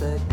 That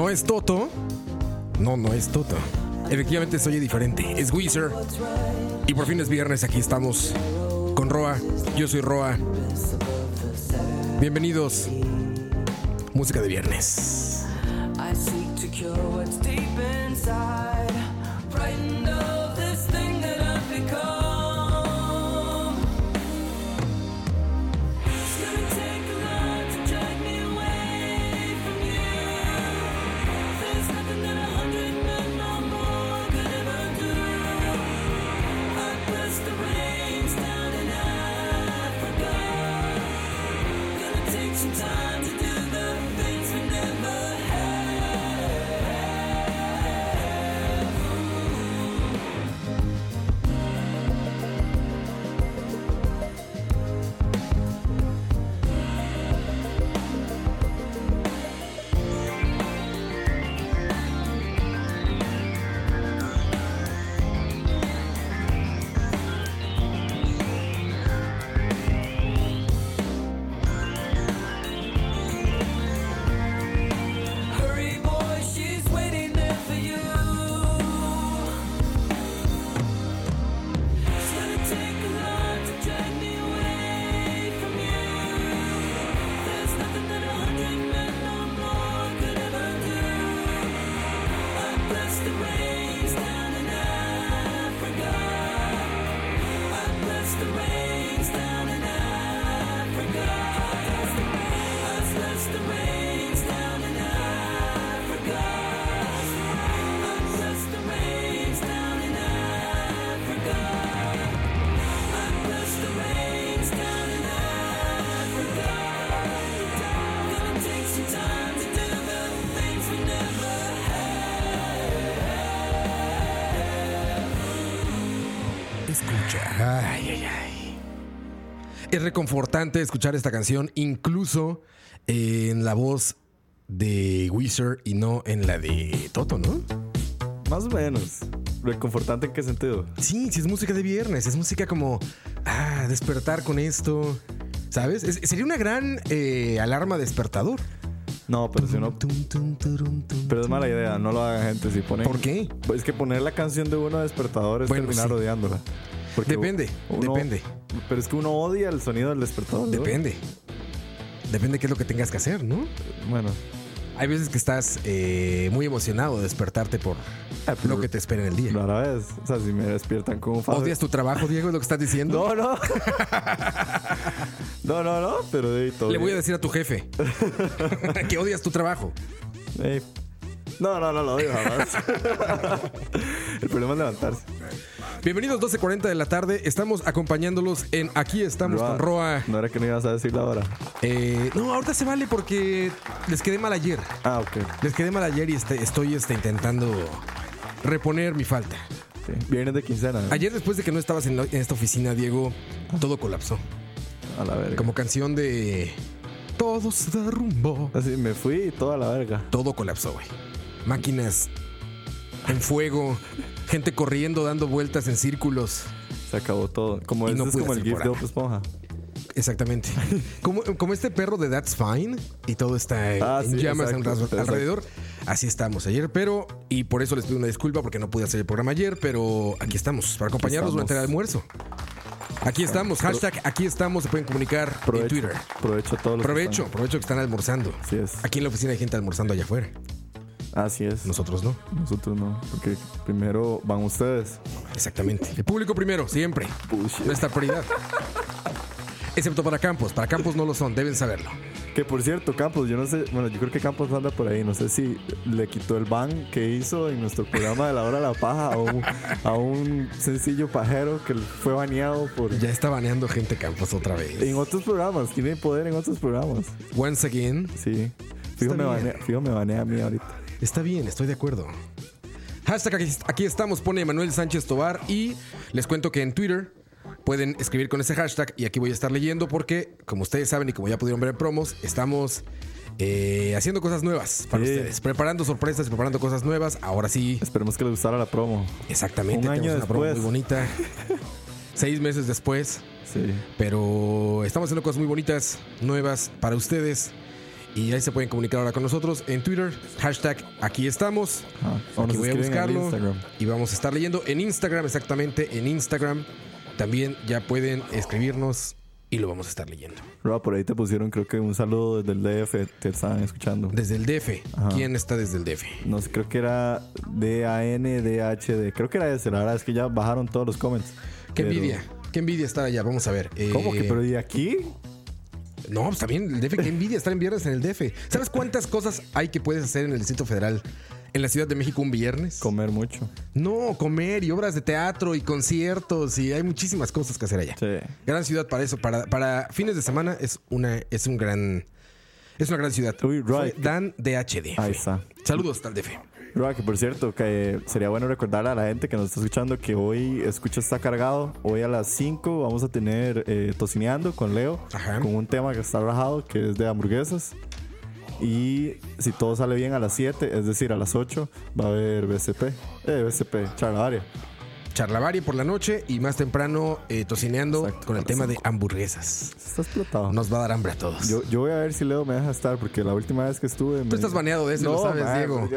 ¿No es Toto? No, no es Toto. Efectivamente se oye diferente. Es Weezer. Y por fin es viernes, aquí estamos con Roa. Yo soy Roa. Bienvenidos. Música de viernes. Ay, ay, ay. Es reconfortante escuchar esta canción, incluso en la voz de Weezer y no en la de Toto, ¿no? Más o menos. ¿Reconfortante en qué sentido? Sí, sí, es música de viernes. Es música como, ah, despertar con esto. ¿Sabes? Es- sería una gran eh, alarma despertador. No, pero si no. Tum, tum, turum, tum, Pero es mala idea, no lo hagan gente. Si ponen. ¿Por qué? Es que poner la canción de uno despertador es Bueno, terminar sí. odiándola. Porque Depende, uno- depende. Pero es que uno odia el sonido del despertador. ¿no? Depende. Depende qué es lo que tengas que hacer, ¿no? Bueno, Hay veces que estás eh, muy emocionado de despertarte por Ah, lo que te espera en el día. rara vez. O sea, si me despiertan con un ¿Odias tu trabajo, Diego? ¿Es lo que estás diciendo? No, no. no, no, no. Pero ahí todo Le voy a decir a tu jefe que odias tu trabajo. Ey. No, no, no lo odio jamás. el problema es levantarse. Bienvenidos 12.40 de la tarde. Estamos acompañándolos en Aquí estamos con Roa. No era que no ibas a decir la hora. Eh, no, ahorita se vale porque les quedé mal ayer. Ah, ok. Les quedé mal ayer y este- estoy este, intentando reponer mi falta. Sí. Viernes de quincena. ¿no? Ayer después de que no estabas en, la- en esta oficina, Diego, todo colapsó. A la verga. Como canción de... Todo se derrumbó. Así me fui y toda la verga. Todo colapsó, güey. Máquinas en fuego, gente corriendo, dando vueltas en círculos. Se acabó todo. Como Y este no es pude como el GIF de. Bob Esponja. Exactamente. Como, como este perro de That's Fine y todo está en Ah, sí, llamas exacto, en alrededor. Así estamos ayer, pero y por eso les pido una disculpa porque no pude hacer el programa ayer, pero aquí estamos para acompañarlos estamos. durante el almuerzo. Aquí estamos, hashtag aquí estamos, se pueden comunicar en Twitter. Provecho a todos los que Provecho, están- provecho que están almorzando. Así es. Aquí en la oficina hay gente almorzando allá afuera. Así es. Nosotros no. Nosotros no. Porque primero van ustedes. Exactamente. El público primero, siempre. Bullshit. Nuestra prioridad. Excepto para Campos. Para Campos no lo son, deben saberlo. Que por cierto, Campos, yo no sé, bueno, yo creo que Campos anda por ahí, no sé si le quitó el ban que hizo en nuestro programa de la hora de la paja a un, a un sencillo pajero que fue baneado por... Ya está baneando gente Campos otra vez. En otros programas, tiene poder en otros programas. Once again. Sí. Fijo, me banea, fijo, me banea a mí ahorita. Está bien, estoy de acuerdo. Hashtag aquí, aquí estamos, pone Manuel Sánchez Tobar. Y les cuento que en Twitter pueden escribir con ese hashtag. Y aquí voy a estar leyendo porque, como ustedes saben y como ya pudieron ver en promos, estamos eh, haciendo cosas nuevas para Sí. ustedes. Preparando sorpresas y preparando cosas nuevas. Ahora sí, Esperemos que les gustara la promo. exactamente. Un año tenemos una promo muy bonita. Seis meses después. Sí. Pero estamos haciendo cosas muy bonitas, nuevas para ustedes. Y ahí se pueden comunicar ahora con nosotros en Twitter. Hashtag aquí estamos. Ah, Aquí voy a buscarlo. Y vamos a estar leyendo en Instagram, exactamente. En Instagram también ya pueden escribirnos y lo vamos a estar leyendo. Rob, por ahí te pusieron creo que un saludo desde el DF, te estaban escuchando. Desde el DF. Ajá. ¿Quién está desde el DF? No sé, creo que era D-A-N-D-H-D. Creo que era ese, la verdad es que ya bajaron todos los comments. Qué Pero- envidia. Qué envidia estar allá. Vamos a ver. Eh, ¿Cómo que? Pero ¿y aquí? No, pues también el DF. Qué envidia estar en viernes en el DF. ¿Sabes cuántas cosas hay que puedes hacer en el Distrito Federal? En la Ciudad de México un viernes. Comer mucho. No, comer y obras de teatro y conciertos y hay muchísimas cosas que hacer allá. Sí. Gran ciudad para eso, para, para fines de semana es una es un gran es una gran ciudad. Uy, right. Dan DHD. Ahí está. Saludos al DF. Rob, que por cierto, que sería bueno recordarle a la gente que nos está escuchando que hoy escucha está cargado. Hoy a las 5 vamos a tener eh, Tocineando con Leo. Ajá. Con un tema que está rajado, que es de hamburguesas. Y si todo sale bien a las 7, es decir, a las 8, va a haber BCP. Eh, BCP, charlavaria. Charlavaria por la noche y más temprano eh, tocineando Exacto, con el tema de hamburguesas. Está explotado. Nos va a dar hambre a todos. Yo, yo voy a ver si Leo me deja estar, porque la última vez que estuve. Tú estás baneado de eso, y lo sabes, Diego.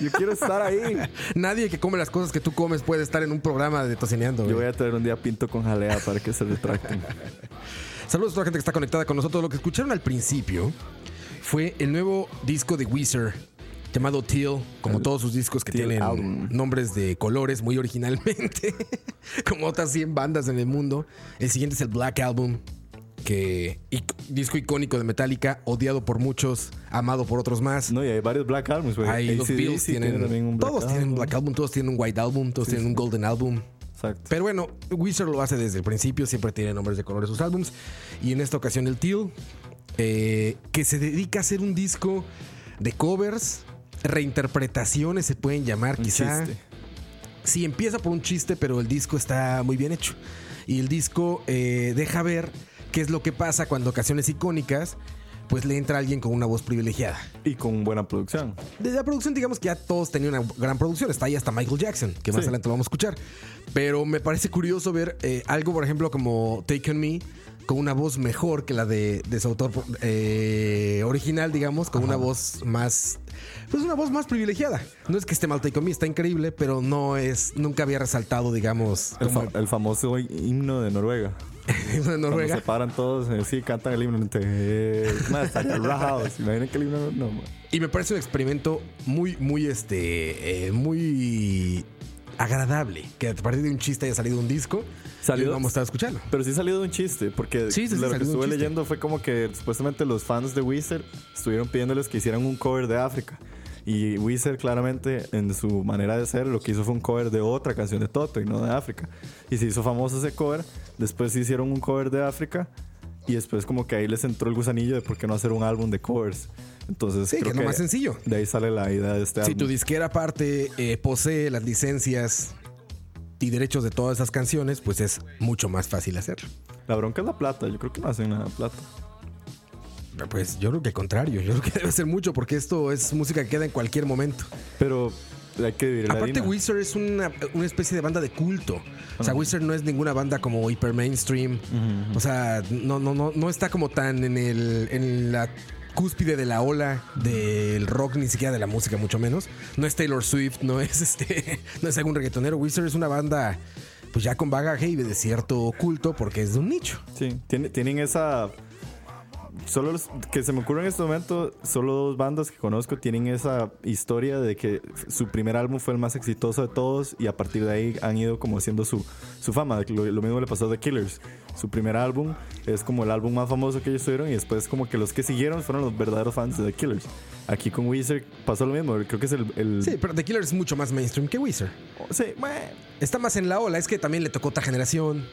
Yo quiero estar ahí. Nadie que come las cosas que tú comes puede estar en un programa de tocineando. Yo güey. voy a traer un día pinto con jalea para que se retracten. Saludos a toda la gente que está conectada con nosotros. Lo que escucharon al principio fue el nuevo disco de Weezer llamado Teal, como todos sus discos que Teal tienen Album. nombres de colores muy originalmente, como otras 100 bandas en el mundo. El siguiente es el Black Album, que ic- disco icónico de Metallica, odiado por muchos, amado por otros más. No, y hay varios Black Albums, güey. Hay los Bills tiene tienen, también un Black todos tienen Album. Black Album, todos tienen un White Album, todos tienen un Golden Album. Exacto. Pero bueno, Weezer lo hace desde el principio, siempre tiene nombres de colores sus álbums. Y en esta ocasión el Teal, eh, que se dedica a hacer un disco de covers, reinterpretaciones se pueden llamar Un quizá. chiste. Sí, empieza por un chiste, pero el disco está muy bien hecho. Y el disco eh, deja ver qué es lo que pasa cuando ocasiones icónicas, pues le entra alguien con una voz privilegiada. Y con buena producción. Desde la producción, digamos que ya todos tenían una gran producción. Está ahí hasta Michael Jackson, que más Sí. adelante lo vamos a escuchar. Pero me parece curioso ver eh, algo, por ejemplo, como Take On Me, con una voz mejor que la de, de su autor eh, original, digamos, con una voz más, pues una voz más privilegiada. No es que esté mal Take On Me, está increíble, pero no es, nunca había resaltado, digamos, El, como fa- el famoso himno de Noruega. en Cuando Noruega. se paran todos, eh, sí, cantan el himno. Eh, man, estaría rajado. ¿Se imaginan que el himno no? man. Y me parece un experimento muy, muy, este, eh, muy agradable. Que a partir de un chiste haya salido un disco. Salió- vamos a estar escuchando. Pero sí salió de un chiste, porque Sí, sí, sí, lo que estuve leyendo fue como que supuestamente los fans de Wizard estuvieron pidiéndoles que hicieran un cover de África. Y Wizard claramente en su manera de ser lo que hizo fue un cover de otra canción de Toto y no de África. Y se hizo famoso ese cover. Después hicieron un cover de África. Y después como que ahí les entró el gusanillo de por qué no hacer un álbum de covers. Entonces Sí, que creo es lo más sencillo. De ahí sale la idea de este Si álbum. tu disquera aparte eh, posee las licencias y derechos de todas esas canciones, pues es mucho más fácil hacerlo. La bronca es la plata. Yo creo que no hacen nada plata. Pues yo creo que al contrario, yo creo que debe ser mucho porque esto es música que queda en cualquier momento. Pero hay que la Aparte. Wizard es una, una especie de banda de culto. O sea, Wizard no es ninguna banda como hiper mainstream. O sea, no, no, no, no está como tan en el. en la cúspide de la ola del rock, ni siquiera de la música, mucho menos. No es Taylor Swift, no es este. no es algún reggaetonero. Wizard es una banda. Pues ya con bagaje y de cierto culto porque es de un nicho. Sí, tiene- tienen esa. Solo los que se me ocurre en este momento, solo dos bandas que conozco tienen esa historia de que su primer álbum fue el más exitoso de todos y a partir de ahí han ido como haciendo su, su fama. Lo, lo mismo le pasó a The Killers. Su primer álbum es como el álbum más famoso que ellos tuvieron y después como que los que siguieron fueron los verdaderos fans de The Killers. Aquí con Weezer pasó lo mismo. Creo que es el... el- Sí, pero The Killer es mucho más mainstream que Wizard. Sí, bueno, Está más en la ola, es que también le tocó otra generación.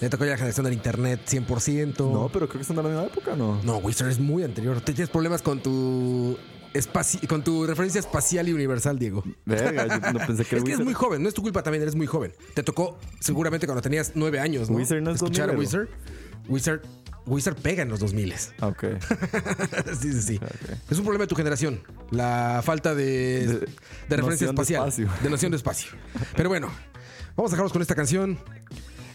Le tocó ya la generación del internet 100%. No, pero creo que son de la misma época, ¿no? No, Wizard es muy anterior. Te tienes problemas con tu espaci- con tu referencia espacial y universal, Diego. Verga, yo no pensé que Es que es muy joven, no es tu culpa también, eres muy joven. Te tocó seguramente cuando tenías nueve años, ¿no? Wizard no es Escuchar a 2000, Wizard. Wizard. Wizard pega en los 2000. Ah, ok. sí, sí, sí. Ok. Es un problema de tu generación. La falta de, De- de referencia de espacial. espacio. De noción de espacio. Pero bueno, vamos a dejarnos con esta canción.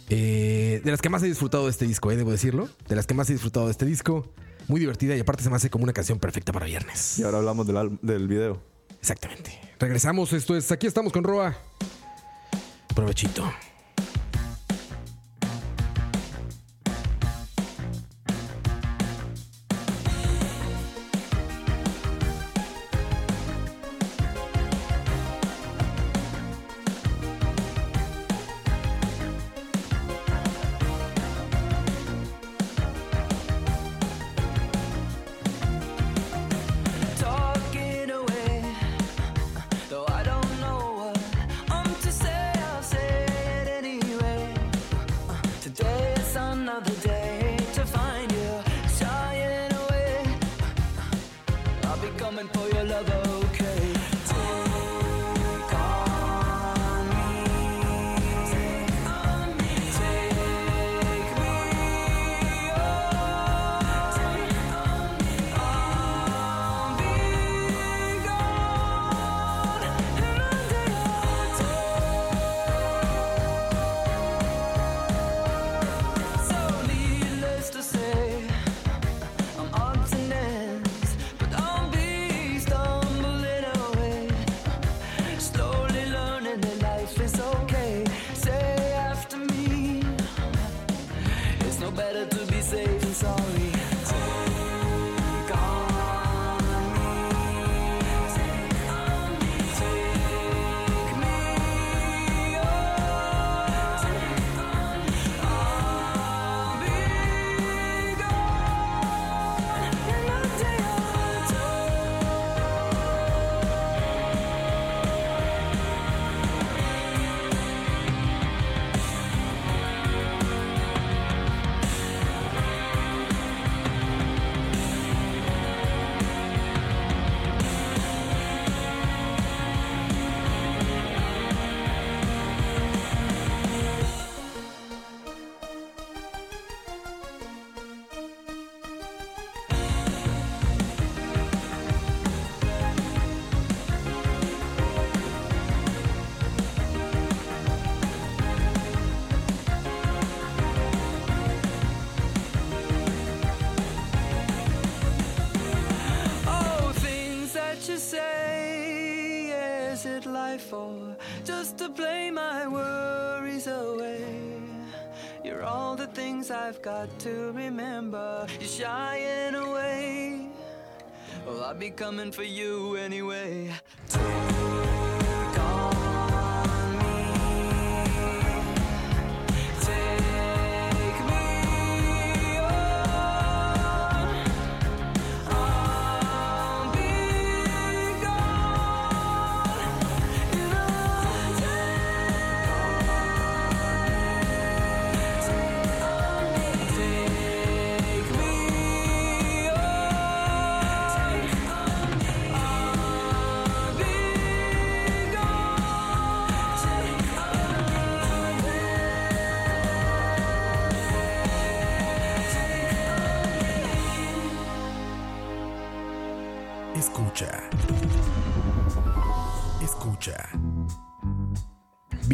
Eh, de las que más he disfrutado de este disco, eh, debo decirlo. De las que más he disfrutado de este disco. Muy divertida y aparte se me hace como una canción perfecta para viernes. Y ahora hablamos del, del video. Exactamente. Regresamos, esto es Aquí estamos con Roa. Provechito. Things I've got to remember. You're shying away. Well, I'll be coming for you anyway.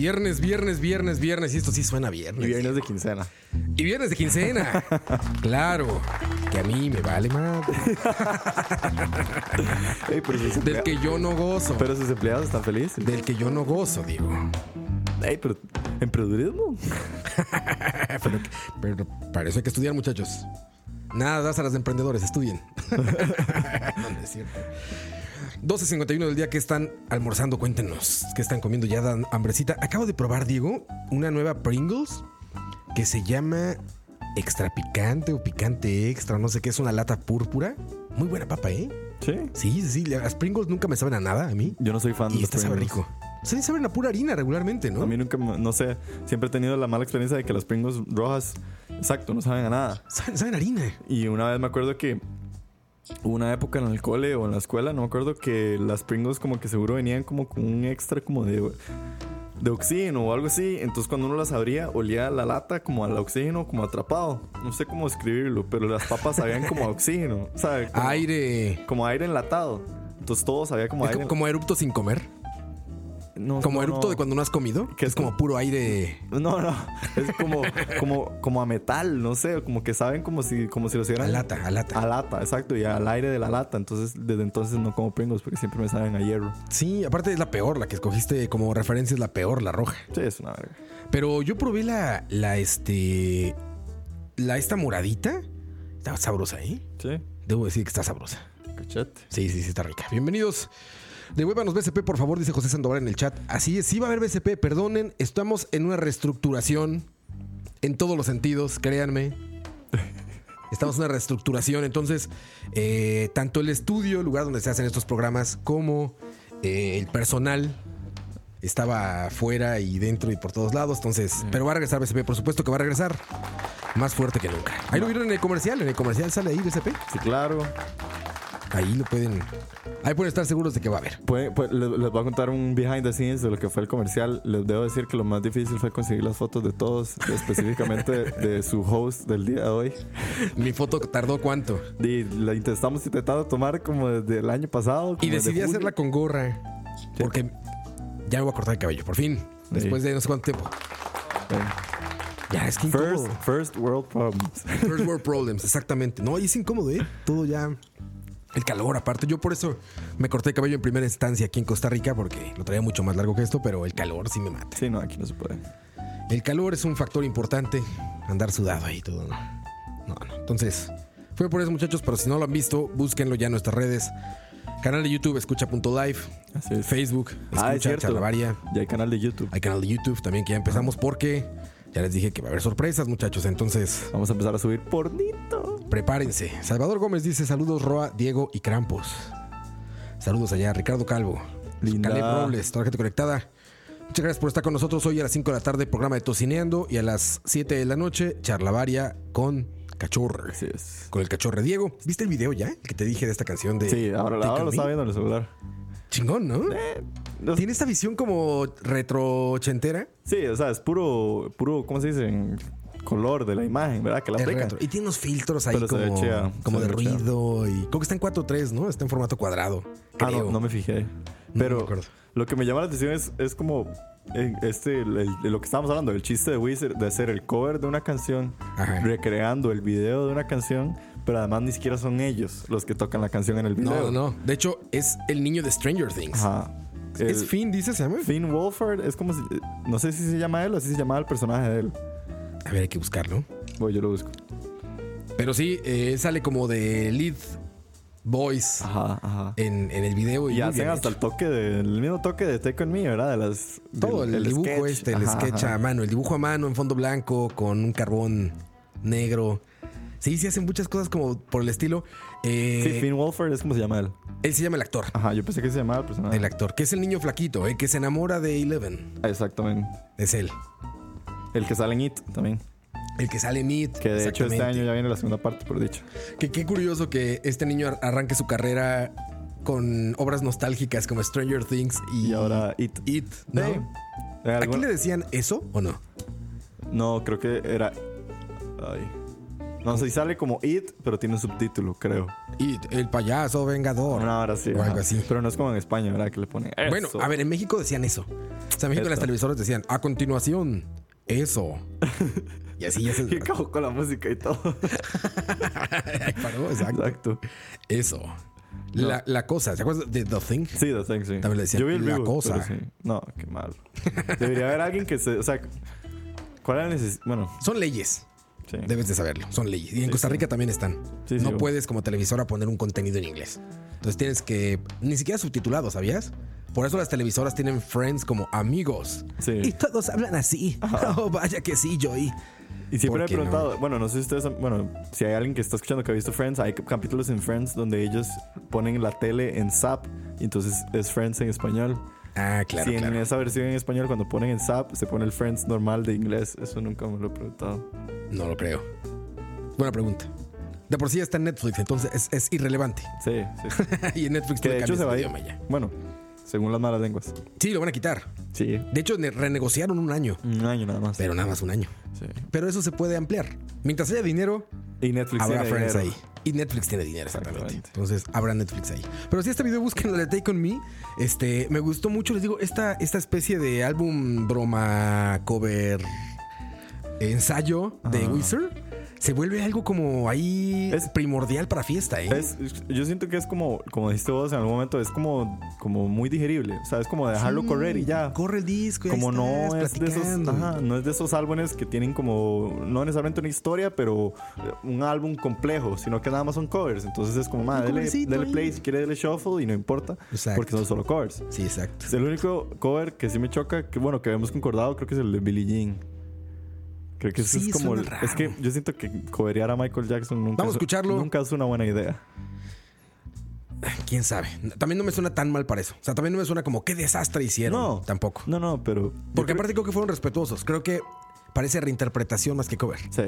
Viernes, viernes, viernes, viernes. Y esto sí suena a viernes. Y viernes de quincena. Y viernes de quincena. claro. Que a mí me vale. Ey, pero, sus Del que yo no gozo. pero sus empleados están felices. Del que yo no gozo, digo. Ey, pero emprendedurismo. pero, pero para eso hay que estudiar, muchachos. Nada das a las de emprendedores, estudien. no, no es cierto. 12.51 del día que están almorzando, cuéntenos. ¿Qué están comiendo? Ya dan hambrecita. Acabo de probar, Diego, una nueva Pringles que se llama extra picante o picante extra, no sé qué, es una lata púrpura. Muy buena papa, ¿eh? Sí. Sí, sí. Las Pringles nunca me saben a nada a mí. Yo no soy fan de Y los esta sabe rico. Sí, saben a pura harina regularmente, ¿no? A mí nunca, me- no sé, siempre he tenido la mala experiencia de que las Pringles rojas, exacto, no saben a nada. Saben, saben harina. Y una vez me acuerdo que hubo una época en el cole o en la escuela, no me acuerdo que las Pringles como que seguro venían como con un extra como de, de oxígeno o algo así. Entonces cuando uno las abría, olía la lata como al oxígeno, como atrapado. No sé cómo escribirlo, pero las papas sabían como a oxígeno, ¿sabes? Como, Aire. como aire enlatado. Entonces todo sabía como aire. como, como erupto sin comer. No, Como no, erupto no. de cuando no has comido. Que es es como puro aire. No, no, es como, como, como a metal, no sé, como que saben como si, como si lo A hicieran lata, a lata. A lata, exacto, y al aire de la lata. Entonces, desde entonces no como Pringles porque siempre me saben a hierro. Sí, aparte es la peor, la que escogiste como referencia es la peor, la roja. Sí, es una verga. Pero yo probé la, la este, la esta moradita. Está sabrosa, ¿eh? Sí, Debo decir que está sabrosa. cachete. Sí, sí, sí, está rica. Bienvenidos. Devuélvanos BCP, por favor, dice José Sandoval en el chat. Así es, sí va a haber BCP, perdonen, estamos en una reestructuración en todos los sentidos, créanme. Estamos en una reestructuración, entonces, eh, tanto el estudio, el lugar donde se hacen estos programas, como eh, el personal estaba fuera y dentro y por todos lados. Entonces, pero va a regresar BCP, por supuesto que va a regresar más fuerte que nunca. Ahí lo vieron en el comercial, en el comercial sale ahí BCP. Sí, claro. Ahí lo pueden, ahí pueden estar seguros de que va a haber. Les, les voy a contar un behind the scenes de lo que fue el comercial. Les debo decir que lo más difícil fue conseguir las fotos de todos, específicamente de, de su host del día de hoy. Mi foto tardó cuánto. Y la intentamos intentando tomar como desde el año pasado. Y decidí hacerla con gorra. Porque ya me voy a cortar el cabello, por fin. Después de no sé cuánto tiempo. Sí. Ya, es que First, incómodo. first world problems. First world problems, exactamente. No, y es incómodo, ¿eh? Todo ya. El calor, aparte. Yo por eso me corté el cabello en primera instancia aquí en Costa Rica, porque lo traía mucho más largo que esto, pero el calor sí me mata. Sí, no, aquí no se puede. El calor es un factor importante. Andar sudado ahí todo, ¿no? No, no. Entonces, fue por eso, muchachos, pero si no lo han visto, búsquenlo ya en nuestras redes. Canal de YouTube, escucha.live. Es. Facebook, Ah, es escucha cierto. Charlavaria. Ya hay canal de YouTube. Hay canal de YouTube también que ya empezamos porque ya les dije que va a haber sorpresas, muchachos. Entonces, Vamos a empezar a subir pornito. prepárense. Salvador Gómez dice: Saludos, Roa, Diego y Krampus. Saludos allá, Ricardo Calvo. Linda. Caleb Robles, toda la gente conectada. Muchas gracias por estar con nosotros hoy a las 5 de la tarde, programa de Tocineando. Y a las 7 de la noche, Charlavaria con Cachorre. Así es. Con el Cachorre. Diego, ¿viste el video ya? El que te dije de esta canción de. Sí, ahora, ahora lo estaba viendo en el celular. Chingón, ¿no? No- Tiene esta visión como retro ochentera. Sí, o sea, es puro, puro, ¿cómo se dice? Color de la imagen, ¿verdad? Que la aplican. Y tiene unos filtros ahí Pero como, como de ruido. Y creo que está en 4.3, ¿no? Está en formato cuadrado. Ah, Creo. no, no me fijé. No Pero me lo que me llama la atención es, es como eh, este, el- el- de lo que estábamos hablando, el chiste de Wizard de hacer el cover de una canción, Ajá. recreando el video de una canción, pero además ni siquiera son ellos los que tocan la canción en el video. No, no. De hecho, es el niño de Stranger Things. Ajá. El- ¿Es Finn, dice, se llama? Finn Wolford es como si. No sé si se llama él o así se llamaba el personaje de él. A ver, hay que buscarlo. Voy, yo lo busco. Pero sí, eh, sale como de lead voice Ajá, ajá. en, en el video. Y hacen hasta hecho. el toque del mismo toque de Take On Me, ¿verdad? De las. Todo del- el, dibujo sketch. este, el Ajá, sketch a mano, el dibujo a mano en fondo blanco con un carbón negro. Sí, sí hacen muchas cosas como por el estilo. Eh, Sí, Finn Wolford es como se llama él. él se llama el actor. Ajá, yo pensé que se llamaba el personaje. El actor, que es el niño flaquito, eh, que se enamora de Eleven. Exactamente. Es él. El que sale en It también. El que sale en It. Que de hecho este año ya viene la segunda parte, por dicho. Que qué curioso que este niño ar- arranque su carrera con obras nostálgicas como Stranger Things y, Y ahora It. It, ¿no? Sí. ¿Aquí le decían eso o no? No, creo que era. Ay. No sé si sale como It, pero tiene un subtítulo, creo. It, el payaso vengador. Una hora sí. O algo así. Pero no es como en España, ¿verdad? Que le ponen. Bueno, a ver, en México decían eso. O sea, en México las televisoras decían, a continuación, eso. y así ya se... Y acabó con la música y todo. Paró, exacto. Exacto. Eso. La, la cosa, ¿te acuerdas de The Thing? Sí, The Thing, sí. También le decían, Yo vi el la vivo, cosa. sí. No, qué mal. Debería haber alguien que se. O sea, ¿cuál era la necesidad? Bueno, Son leyes. Sí. Debes de saberlo. Son leyes. Y en Costa Rica también están. No puedes como televisora poner un contenido en inglés. Entonces tienes que... Ni siquiera subtitulado, ¿sabías? Por eso las televisoras tienen friends como amigos. Sí. Y todos hablan así. Oh, vaya que sí, Joey. Y siempre me ¿Por he qué no? preguntado, bueno, no sé si ustedes, han- bueno, si hay alguien que está escuchando que ha visto Friends, hay capítulos en Friends donde ellos ponen la tele en Zap y entonces es Friends en español. Ah, claro, si en claro. esa versión en español cuando ponen en Zap se pone el Friends normal de inglés, eso nunca me lo he preguntado. No lo creo. Buena pregunta. De por sí está en Netflix, entonces es, es irrelevante. Sí, sí. y en Netflix que de hecho se va a ir. Bueno, según las malas lenguas. Sí, lo van a quitar. Sí, De hecho, ne- renegociaron un año. un año nada más. Pero nada más un año. Sí. Pero eso se puede ampliar. Mientras haya dinero, Y Netflix habrá Friends dinero. ahí. Y Netflix tiene dinero, exactamente. Exactamente. Entonces habrá Netflix ahí. Pero si este video busquen la de Take On Me, este, me gustó mucho. Les digo, esta, esta especie de álbum broma cover ensayo de. Wizard se vuelve algo como ahí Es- primordial para fiesta, ¿eh? Es, yo siento que es como, como dijiste vos en algún momento, es como, como muy digerible. O sea, es como dejarlo Sí, correr y ya. Corre el disco. y ahí como no es de esos ajá, no es de esos álbumes que tienen como no necesariamente una historia pero un álbum complejo sino que nada más son covers entonces es como madre dele, dele play si quiere dele shuffle y no importa Exacto. porque son solo covers Sí, exacto. es el único cover que sí me choca que bueno que habíamos concordado creo que es el de Billie Jean creo que ese Sí, es como que yo siento que coverear a Michael Jackson nunca Vamos a es- escucharlo. nunca es una buena idea Quién sabe. También no me suena tan mal para eso. O sea, también no me suena como qué desastre hicieron. no Tampoco. no no pero Porque creo- aparte creo que fueron respetuosos. Creo que parece reinterpretación más que cover. sí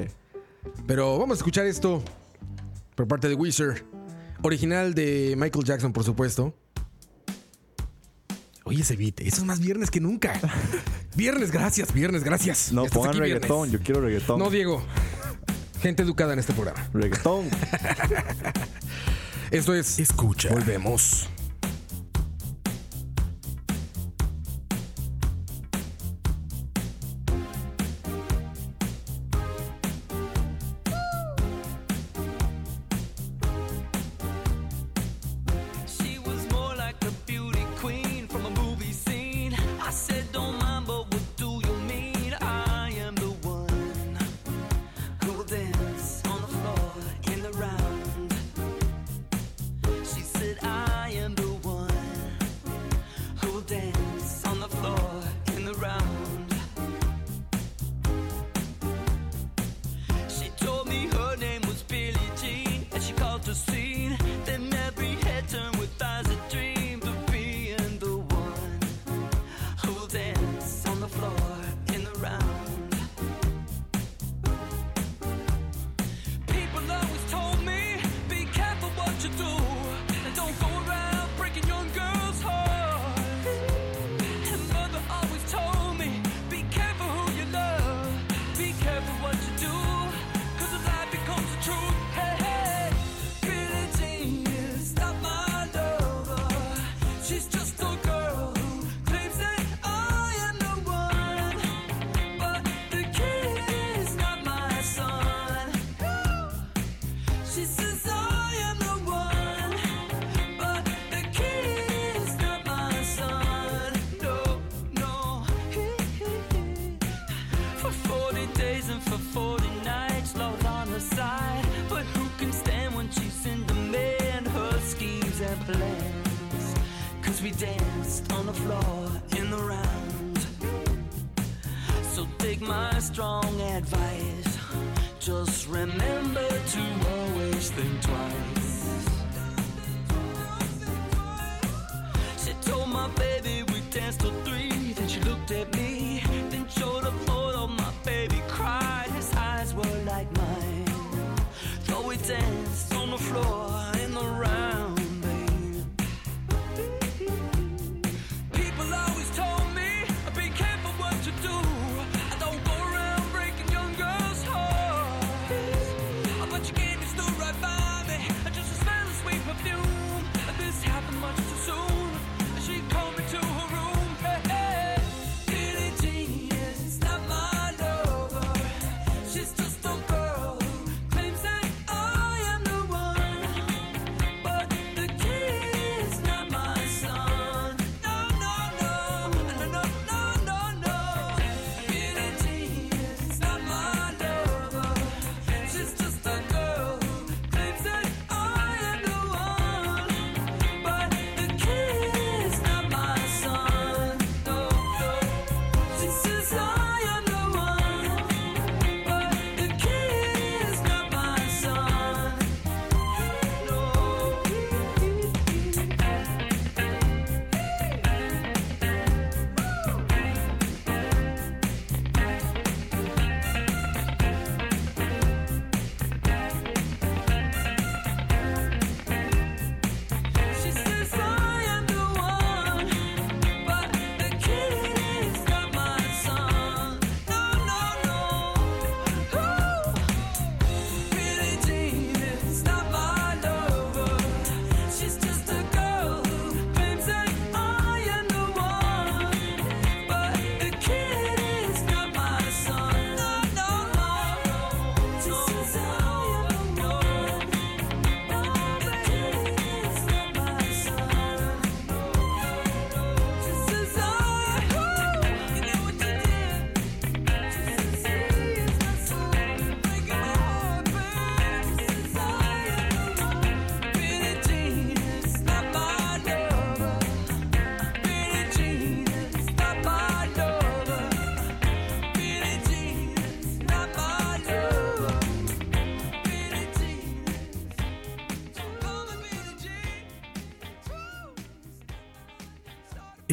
Pero vamos a escuchar esto por parte de Weezer. Original de Michael Jackson, por supuesto. Oye, ese beat, eso es más viernes que nunca. Viernes, gracias, viernes, gracias. no estás pongan aquí, viernes. reggaetón yo quiero reggaetón No, Diego. Gente educada en este programa. reggaetón Esto es Escucha. Volvemos.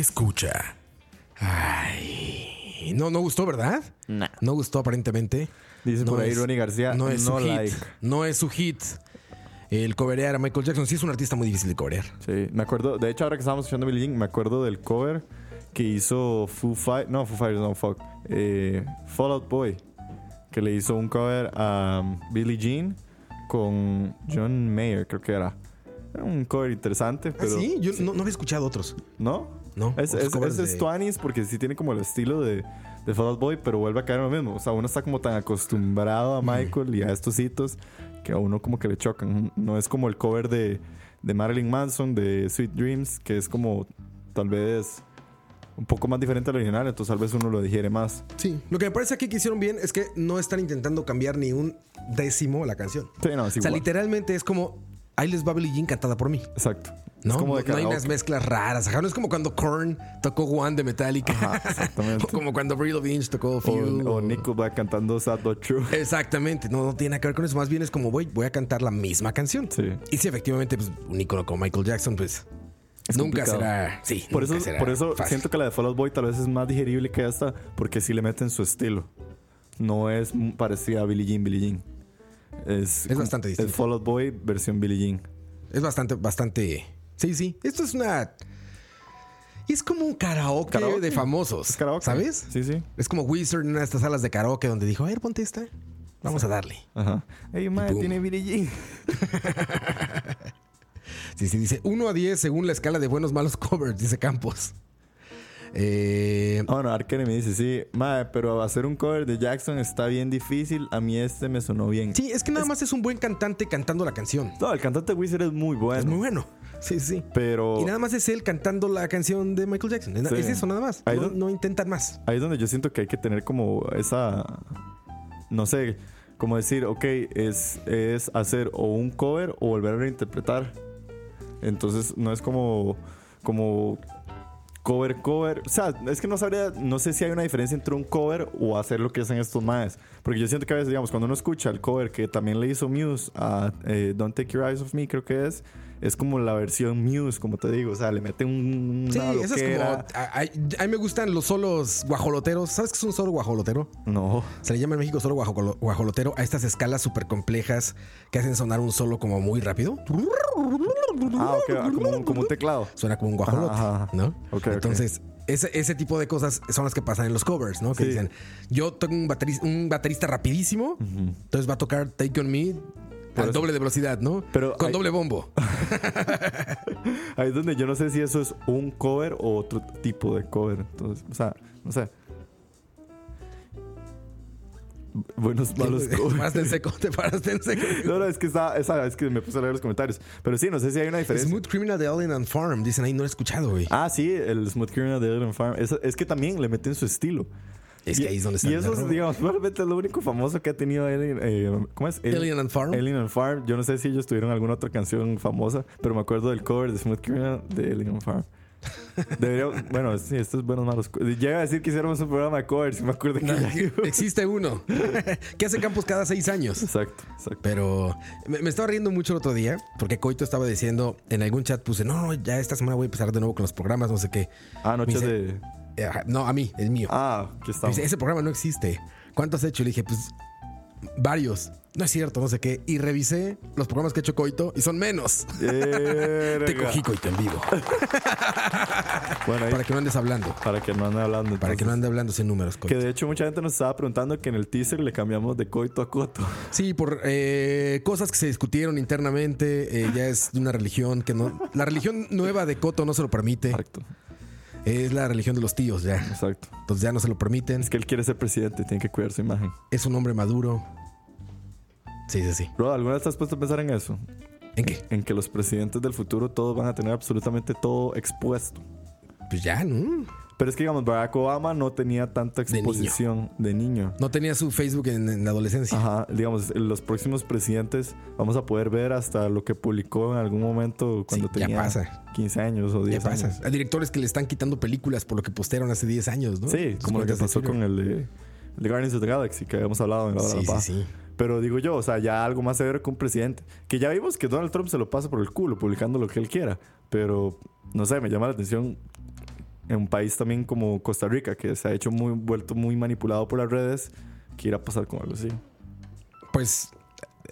Escucha. Ay. No, no gustó, ¿verdad? Nah. No gustó aparentemente. Dice No por ahí es- Ronnie García, No es no su like. hit. No es su hit. El coverear a Michael Jackson sí es un artista muy difícil de coverear. Sí, me acuerdo, de hecho ahora que estábamos escuchando Billie Jean, me acuerdo del cover que hizo Foo Fighters, no Foo Fighters, no, fuck, eh, Fall Out Boy, que le hizo un cover a um, Billie Jean con John Mayer, creo que era. Era un cover interesante, pero... ¿Ah, sí? Yo No, no había escuchado otros. ¿No? No, Es, es, es, Twanis porque sí tiene como el estilo de, de Fall Out Boy, pero vuelve a caer en lo mismo. O sea, uno está como tan acostumbrado a Michael y a estos hitos que a uno como que le chocan. No es como el cover de, de Marilyn Manson, de Sweet Dreams, que es como tal vez un poco más diferente al original, entonces tal vez uno lo digiere más. Sí. Lo que me parece aquí que hicieron bien es que no están intentando cambiar ni un décimo la canción. Sí, no, es o sea, literalmente es como ahí les va Billie Jean cantada por mí. Exacto. No, como de no, hay unas mezclas raras. Ajá, no es como cuando Korn tocó One de Metallica. Ajá, exactamente. o como cuando Avril Lavigne tocó Few. O, o Nickelback cantando Sad But True. Exactamente, no, no tiene que ver con eso. Más bien es como voy, voy a cantar la misma canción. Sí. Y si efectivamente, pues, un ícono como Michael Jackson, pues Es nunca complicado. será. Sí, Por nunca eso, será por eso fácil. siento que la de Fall Out Boy tal vez es más digerible que esta, porque sí le meten su estilo. No es parecida a Billie Jean, Billie Jean. Es, Es bastante distinto. Es Fall Out Boy versión Billie Jean. Es bastante, bastante. Sí, sí. Esto es una. Es como un karaoke, Karaoke. de famosos. Karaoke. ¿Sabes? Sí, sí. Es como Wizard en una de estas salas de karaoke donde dijo, a ver, ponte esta. Vamos a darle. Ajá. Ey, madre, tiene Jean. Sí, sí, dice 1 a 10 según la escala de buenos malos covers, dice Campos. Eh, Ah, bueno, Arkene me dice, sí, madre, pero hacer un cover de Jackson está bien difícil. A mí este me sonó bien. sí, es que nada más es un buen cantante cantando la canción. No, el cantante Wizard es muy bueno. Es muy bueno. Sí, sí. Pero Y nada más es él cantando la canción de Michael Jackson. Sí. Es eso, nada más. No intentan más. ahí es donde yo siento que hay que tener como esa, no sé, como decir, ok, es, es hacer o un cover o volver a reinterpretar. Entonces no es como, como cover, cover. O sea, es que no sabría, no sé si hay una diferencia entre un cover o hacer lo que hacen estos maes. Porque yo siento que a veces, digamos, cuando uno escucha el cover que también le hizo Muse a eh, Don't Take Your Eyes Off Me, creo que es, es como la versión Muse, como te digo. O sea, le mete un, Sí, eso es como. A, a- a mí me gustan los solos guajoloteros. ¿Sabes qué es un solo guajolotero? No. Se le llama en México solo guajolo- guajolotero a estas escalas súper complejas que hacen sonar un solo como muy rápido. Ah, ok, ah, como, un- como un teclado. Suena como un guajolote, Ajá, ajá. ¿no? Ok, ok. Entonces, ese, ese tipo de cosas son las que pasan en los covers, ¿no? Que Sí. dicen, yo tengo un baterista, un baterista rapidísimo, entonces va a tocar Take On Me al doble de velocidad, ¿no? Pero Con hay- doble bombo. Ahí es donde yo no sé si eso es un cover o otro tipo de cover. Entonces, o sea, no sé. Buenos, malos covers. paraste en seco, te paraste en seco. No, no, es que, está, esa, es que me puse a leer los comentarios. Pero sí, no sé si hay una diferencia. Smooth Criminal de Alien and Farm. Dicen ahí, no lo he escuchado, güey. Ah, sí, el Smooth Criminal de Alien Farm. Es, es que también le meten su estilo. es que ahí es donde está Y eso es, digamos, probablemente es lo único famoso que ha tenido Alien. eh, ¿Cómo es? Alien and Farm. Alien and Farm. Yo no sé si ellos tuvieron alguna otra canción famosa, pero me acuerdo del cover de Smooth Criminal de Alien and Farm. Debería, bueno, sí, estos buenos malos. co- Llega a decir que hiciéramos un programa de covers me acuerdo que No, ya iba. existe uno que hace campos cada seis años. Exacto, exacto. Pero me, me estaba riendo mucho el otro día porque Coito estaba diciendo en algún chat puse, no, ya esta semana voy a empezar de nuevo con los programas, no sé qué. Ah, noches de. Eh, No, a mí, el mío. Ah, estamos. dice, ese programa no existe. ¿Cuántos has hecho? Le dije, pues varios. No es cierto, no sé qué. Y revisé los programas que ha hecho Coito y son menos. Te cogí Coito en vivo. Bueno, ahí, Para que no andes hablando. para que no ande hablando. Para que no ande hablando sin números, Que de hecho mucha gente nos estaba preguntando que en el teaser le cambiamos de coito a coto. Sí, por eh, cosas que se discutieron internamente. eh, ya es de una religión que no. La religión nueva de Coto no se lo permite. Exacto, Es la religión de los tíos ya. exacto. Entonces ya no se lo permiten. Es que él quiere ser presidente, tiene que cuidar su imagen. Es un hombre maduro. Sí, sí, sí. Bro, ¿alguna vez te has puesto a pensar en eso? ¿En qué? En que los presidentes del futuro todos van a tener absolutamente todo expuesto. Pues ya, ¿no? Pero es que, digamos, Barack Obama no tenía tanta niño. exposición de niño. No tenía su Facebook en, en la adolescencia. Ajá, digamos, los próximos presidentes vamos a poder ver hasta lo que publicó en algún momento cuando Sí, ya tenía pasa. 15 años o Ya 10 pasa. años. Hay directores que le están quitando películas por lo que postearon hace 10 años, ¿no? Sí, Sus como lo que de pasó con el de, de Guardians of the Galaxy, que habíamos hablado en la hora de Sí, la sí, paja. sí. Pero digo yo, o sea, ya algo más severo que un presidente. Que ya vimos que Donald Trump se lo pasa por el culo, publicando lo que él quiera. Pero, no sé, me llama la atención en un país también como Costa Rica, que se ha hecho muy, vuelto muy manipulado por las redes, que irá a pasar con algo así. Pues.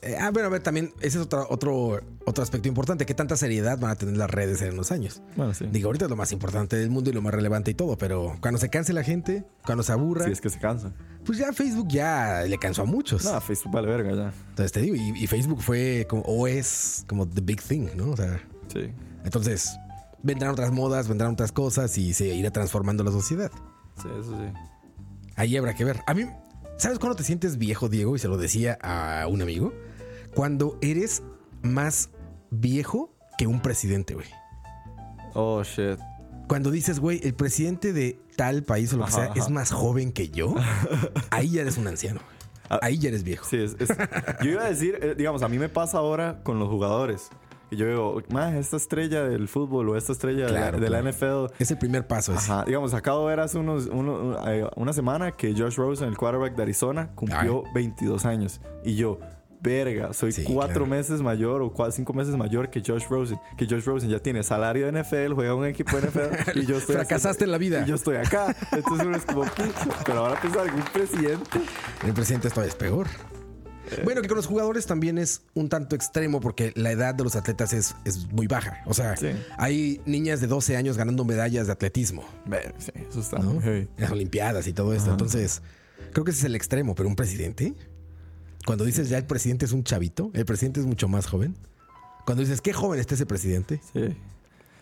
eh, ah, bueno, a ver, también ese es otro, otro, otro aspecto importante. ¿Qué tanta seriedad van a tener las redes en unos años? Bueno, sí. Digo, ahorita es lo más importante del mundo y lo más relevante y todo, pero cuando se canse la gente, cuando se aburra, Si es que se cansa. pues ya Facebook ya le cansó a muchos. No, Facebook vale verga ya. Entonces te digo, y, y Facebook fue como, o es como the big thing, ¿no? O sea, Sí. entonces vendrán otras modas, vendrán otras cosas y se irá transformando la sociedad. Sí, eso sí. Ahí habrá que ver. A mí, ¿sabes cuándo te sientes viejo, Diego? Y se lo decía a un amigo. Cuando eres más viejo que un presidente, güey. Oh, shit. Cuando dices, güey, el presidente de tal país o lo que sea ajá. es más joven que yo, ahí ya eres un anciano. Ah. Ahí ya eres viejo. Sí, es, es- yo iba a decir, eh, digamos, a mí me pasa ahora con los jugadores. Que yo digo, más esta estrella del fútbol o esta estrella de la- Claro, de, la, claro. NFL. Es el primer paso. ese. Ajá, digamos, acabo de ver hace unos, uno- eh, una semana que Josh Rosen, el quarterback de Arizona, cumplió 22 años. Y yo, verga, soy Sí, cuatro claro. meses mayor o cua- cinco meses mayor que Josh Rosen. Que Josh Rosen ya tiene salario de NFL, juega un equipo de NFL y yo estoy... Fracasaste en la vida. Y yo estoy acá. Entonces uno es como, pero ahora pensar que un presidente... El presidente todavía es peor. Bueno, que con los jugadores también es un tanto extremo porque la edad de los atletas es, es muy baja. O sea, Sí. hay niñas de 12 años ganando medallas de atletismo. Sí, eso está ¿no? muy las Olimpiadas y todo esto. Entonces, creo que ese es el extremo, pero un presidente, cuando dices ya el presidente es un chavito, el presidente es mucho más joven. Cuando dices, qué joven está ese presidente. Sí.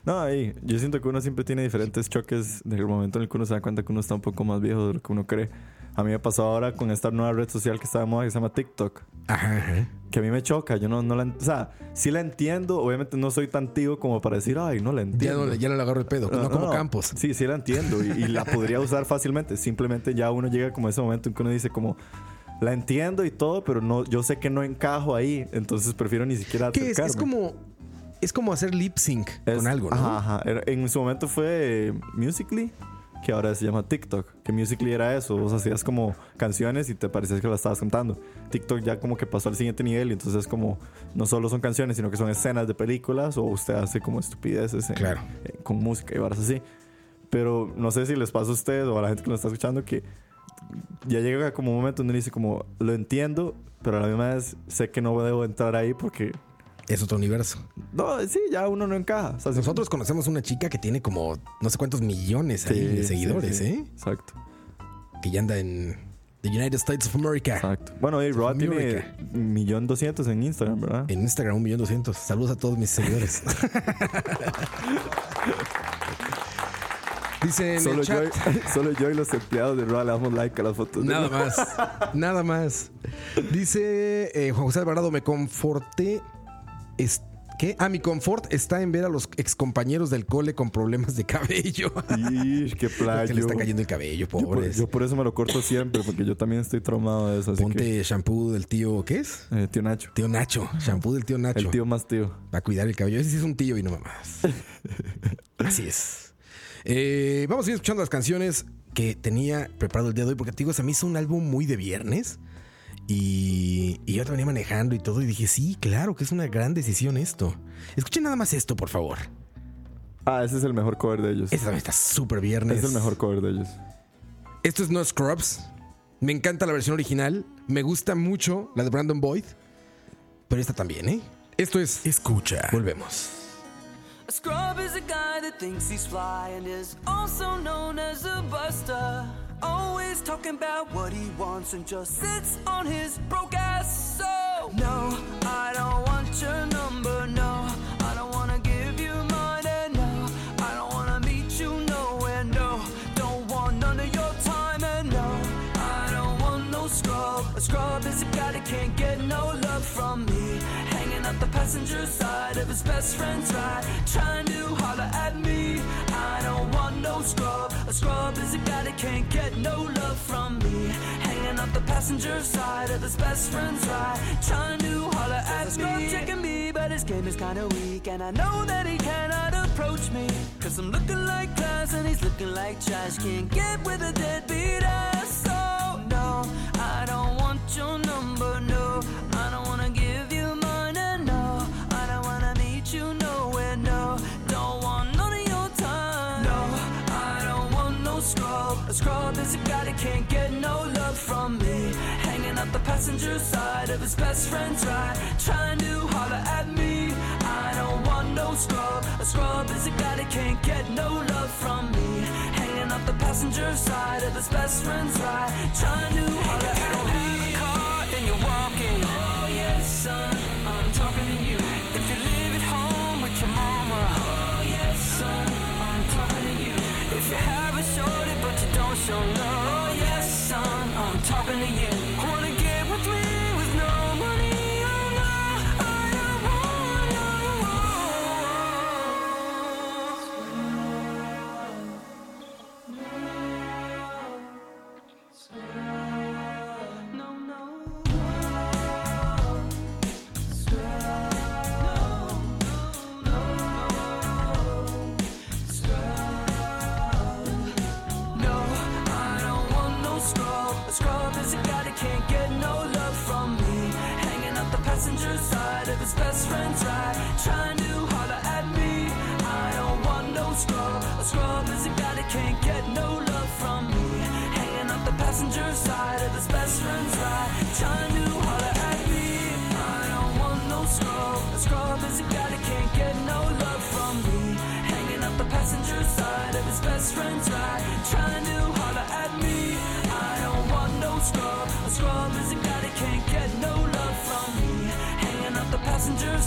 No, ahí, yo siento que uno siempre tiene diferentes choques desde el momento en el que uno se da cuenta que uno está un poco más viejo de lo que uno cree. A mí me pasó ahora con esta nueva red social que está de moda que se llama TikTok. Ajá, ajá. Que a mí me choca, yo no, no la... O sea, sí la entiendo, obviamente no soy tan tío como para decir, ay, no la Ya entiendo. no, ya no le agarro el pedo, no, como Campos. Sí, sí la entiendo y, y la podría usar fácilmente. Simplemente ya uno llega como a ese momento en que uno dice como... La entiendo y todo, pero no, yo sé que no encajo ahí, entonces prefiero ni siquiera ¿Qué es? Es como es como hacer lip sync Es- con algo, ¿no? Ajá, ajá. En su momento fue Musically, que ahora se llama TikTok. Que Musically era eso. Vos hacías como canciones y te parecía que las estabas cantando. TikTok ya como que pasó al siguiente nivel y entonces como no solo son canciones, sino que son escenas de películas o usted hace como estupideces en- Claro. eh, con música y barras así. Pero no sé si les pasa a ustedes o a la gente que lo está escuchando que ya llega como un momento donde dice como lo entiendo, pero a la misma vez sé que no debo entrar ahí porque Es otro universo. no, sí, ya uno no encaja. O sea, si- Nosotros conocemos una chica que tiene como no sé cuántos millones Sí, de sí, seguidores, sí. ¿eh? Exacto, Que ya anda en the United States of America. exacto. Bueno, y Roa tiene millón doscientos en Instagram, ¿verdad? En Instagram, un millón doscientos. Saludos a todos mis seguidores. Dice en Solo el yo, solo yo y los empleados de Roa le damos like a las fotos. de Nada más. Nada más. Dice eh, Juan José Alvarado, me conforté. Es- ¿Qué? Ah, mi confort está en ver a los excompañeros del cole con problemas de cabello. Ish, qué playo. que le está cayendo el cabello, yo, por, pobres. yo por eso me lo corto siempre, porque yo también estoy traumado de eso. Así Ponte shampoo del tío, ¿qué es? que, eh, tío Nacho. Tío Nacho. Shampoo del tío Nacho. El tío más tío. Va a cuidar el cabello. Ese sí es un tío y no mamás. Así es. Eh, vamos a ir escuchando las canciones que tenía preparado el día de hoy, porque te digo, se me hizo un álbum muy de viernes. Y, y yo te venía manejando y todo, y dije, sí, claro que es una gran decisión esto. Escuchen nada más esto, por favor. Ah, ese es el mejor cover de ellos. Este también está súper viernes. Es el mejor cover de ellos. Esto es No Scrubs. Me encanta la versión original. Me gusta mucho la de Brandon Boyd. Pero esta también, ¿eh? Esto es Escucha. Volvemos. A scrub is a guy that thinks he's fly and is also known as a buster. Always talking about what he wants and just sits on his broke ass. So, no, I don't want your number, passenger side of his best friend's ride, trying to holler at me. I don't want no scrub. A scrub is a guy that can't get no love from me. Hanging out the passenger side of his best friend's ride, trying to holler at me. Scrub checking me, but his game is kinda weak, and I know that he cannot approach me. Cause I'm looking like class and he's looking like trash. Can't get with a deadbeat ass. So, no, I don't want your number, passenger side of his best friend's ride, trying to holler at me. I don't want no scrub. A scrub is a guy that can't get no love from me. Hanging out the passenger side of his best friend's ride, trying to holler at me. Leave the car and you're walking. Oh yes, son, I'm talking to you. If you live at home with your mama. Oh yes, son, I'm talking to you. If you have a shorty but you don't show love. Oh yes, son, I'm talking to you. Passenger side of his best friend's ride,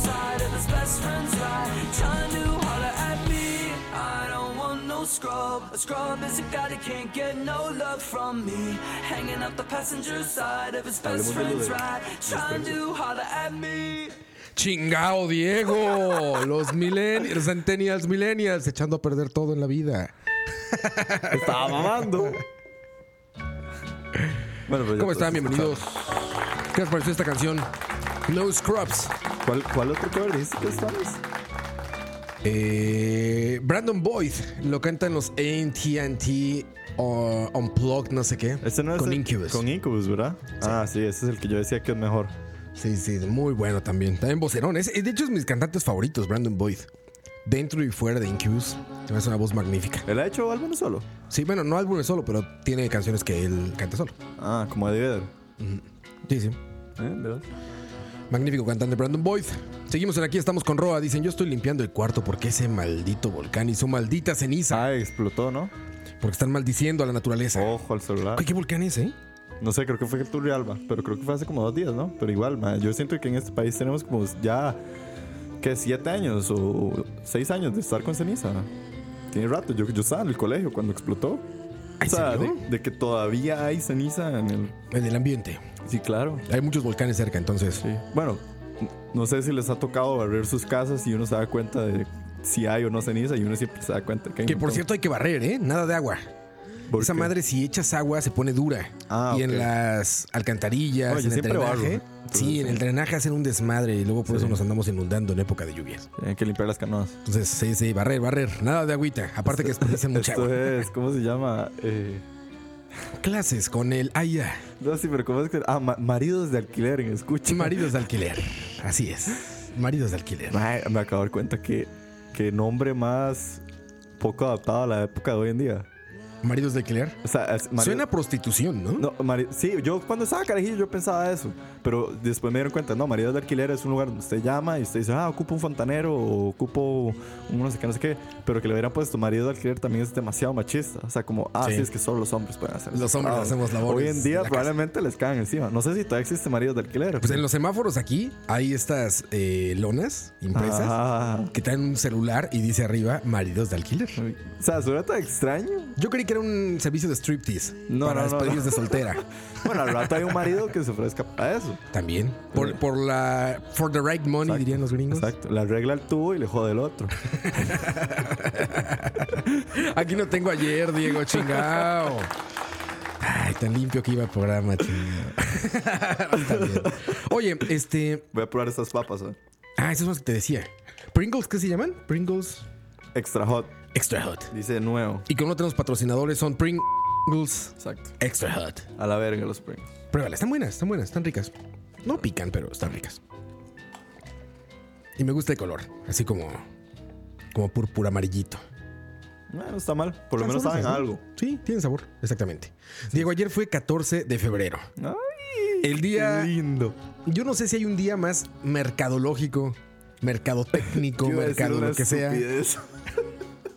side of his best friend's ride, trying to holler at me. I don't want no scrub. A scrub is a guy that can't get no love from me. Hanging out the passenger side of his best friend's ride, trying to holler at me. Chingao, Diego. Los millennials, los centennials, millennials, echando a perder todo en la vida. Estaba mamando. Bueno, pues ¿Cómo todos están? Bienvenidos. ¿Qué les pareció esta canción? No Scrubs. ¿Cuál, ¿Cuál otro cover dijiste estabas? Eh, Brandon Boyd lo cantan los AT&T o Unplugged, no sé qué. Este no es con el- Incubus. Con Incubus, ¿verdad? Ah, sí, ese es el que yo decía que es mejor. Sí, sí, muy bueno también. También vocerón. Es, de hecho, es mis cantantes favoritos, Brandon Boyd. Dentro y fuera de Incubus. Es una voz magnífica. ¿Él ha hecho álbumes solo? Sí, bueno, no álbumes solo, pero tiene canciones que él canta solo. Ah, como Eddie Vedder. Sí, sí. ¿Eh? ¿Verdad? Magnífico cantante Brandon Boyd. Seguimos en aquí, estamos con Roa. Dicen, yo estoy limpiando el cuarto porque ese maldito volcán y su maldita ceniza. Ah, explotó, ¿no? Porque están maldiciendo a la naturaleza. Ojo al celular. Ay, ¿Qué volcán es, eh? No sé, creo que fue el Turrialba, pero creo que fue hace como dos días, ¿no? Pero igual, ma, yo siento que en este país tenemos como ya, ¿qué? Siete años o seis años de estar con ceniza. Tiene rato, yo, yo estaba en el colegio cuando explotó. ¿En o sea, de, de que todavía hay ceniza en el... En el ambiente. Sí, claro. Hay muchos volcanes cerca, entonces. Sí. Bueno, no sé si les ha tocado barrer sus casas y uno se da cuenta de si hay o no ceniza y uno siempre se da cuenta que hay Que por cierto hay que barrer, ¿eh? Nada de agua. ¿Por Esa qué? madre, si echas agua, se pone dura. Ah, y en las alcantarillas, en el barro, drenaje. ¿eh? Sí, en el drenaje hacen un desmadre y luego por Sí. eso nos andamos inundando en época de lluvias. Hay que limpiar las canoas. Entonces, sí, sí, barrer, barrer. Nada de agüita. Aparte que desperdician mucha Esto agua. es, ¿cómo se llama? Eh, Clases con el AIA. no, sí, pero ¿cómo es que? Ah, ma- maridos de alquiler en escucha. Maridos de alquiler. Así es. Maridos de alquiler. Me acabo de dar cuenta que, que nombre más poco adaptado a la época de hoy en día. Maridos de alquiler. O sea, es marido- Suena a prostitución, ¿no? No, mari- sí, yo cuando estaba carajillo yo pensaba eso, pero después me dieron cuenta, no, maridos de alquiler es un lugar donde usted llama y usted dice, ah, ocupo un fontanero o ocupo un no sé qué, no sé qué, pero que le hubieran puesto marido de alquiler también es demasiado machista, o sea, como, ah, Sí. sí, es que solo los hombres pueden hacer eso. Los hombres Ah, hacemos labores Hoy en día la casa. probablemente les caen encima, no sé si todavía existe maridos de alquiler. Pues en los semáforos aquí hay estas eh, lonas impresas Ah, que traen un celular y dice arriba maridos de alquiler. o sea, suena tan extraño. Yo creí que era un servicio de striptease No, para no, no, despedidos de soltera. Bueno, al rato hay un marido que se ofrezca para eso. También. Por, por la. For the right money, Exacto. dirían los gringos. Exacto, le arregla el tubo y le jode el otro. Aquí no tengo ayer, Diego, chingao. Ay, tan limpio que iba el programa, bien. Oye, este. Voy a probar estas papas, ¿eh? Ah, eso es lo que te decía. Pringles, ¿qué se llaman? Pringles Extra hot, Extra Hot. dice de nuevo. Y como no tenemos patrocinadores, son Pringles Exacto. Extra Hot. A la verga los Springs. Pruébala, están buenas, están buenas, están ricas. No pican, pero están ricas. Y me gusta el color, así como. como púrpura amarillito. No, no está mal. Por lo menos saben algo. Sí, tienen sabor, exactamente. Diego, ayer fue 14 de febrero. Ay, El día. lindo. Yo no sé si hay un día más mercadológico, mercadotécnico, mercado, lo que sea.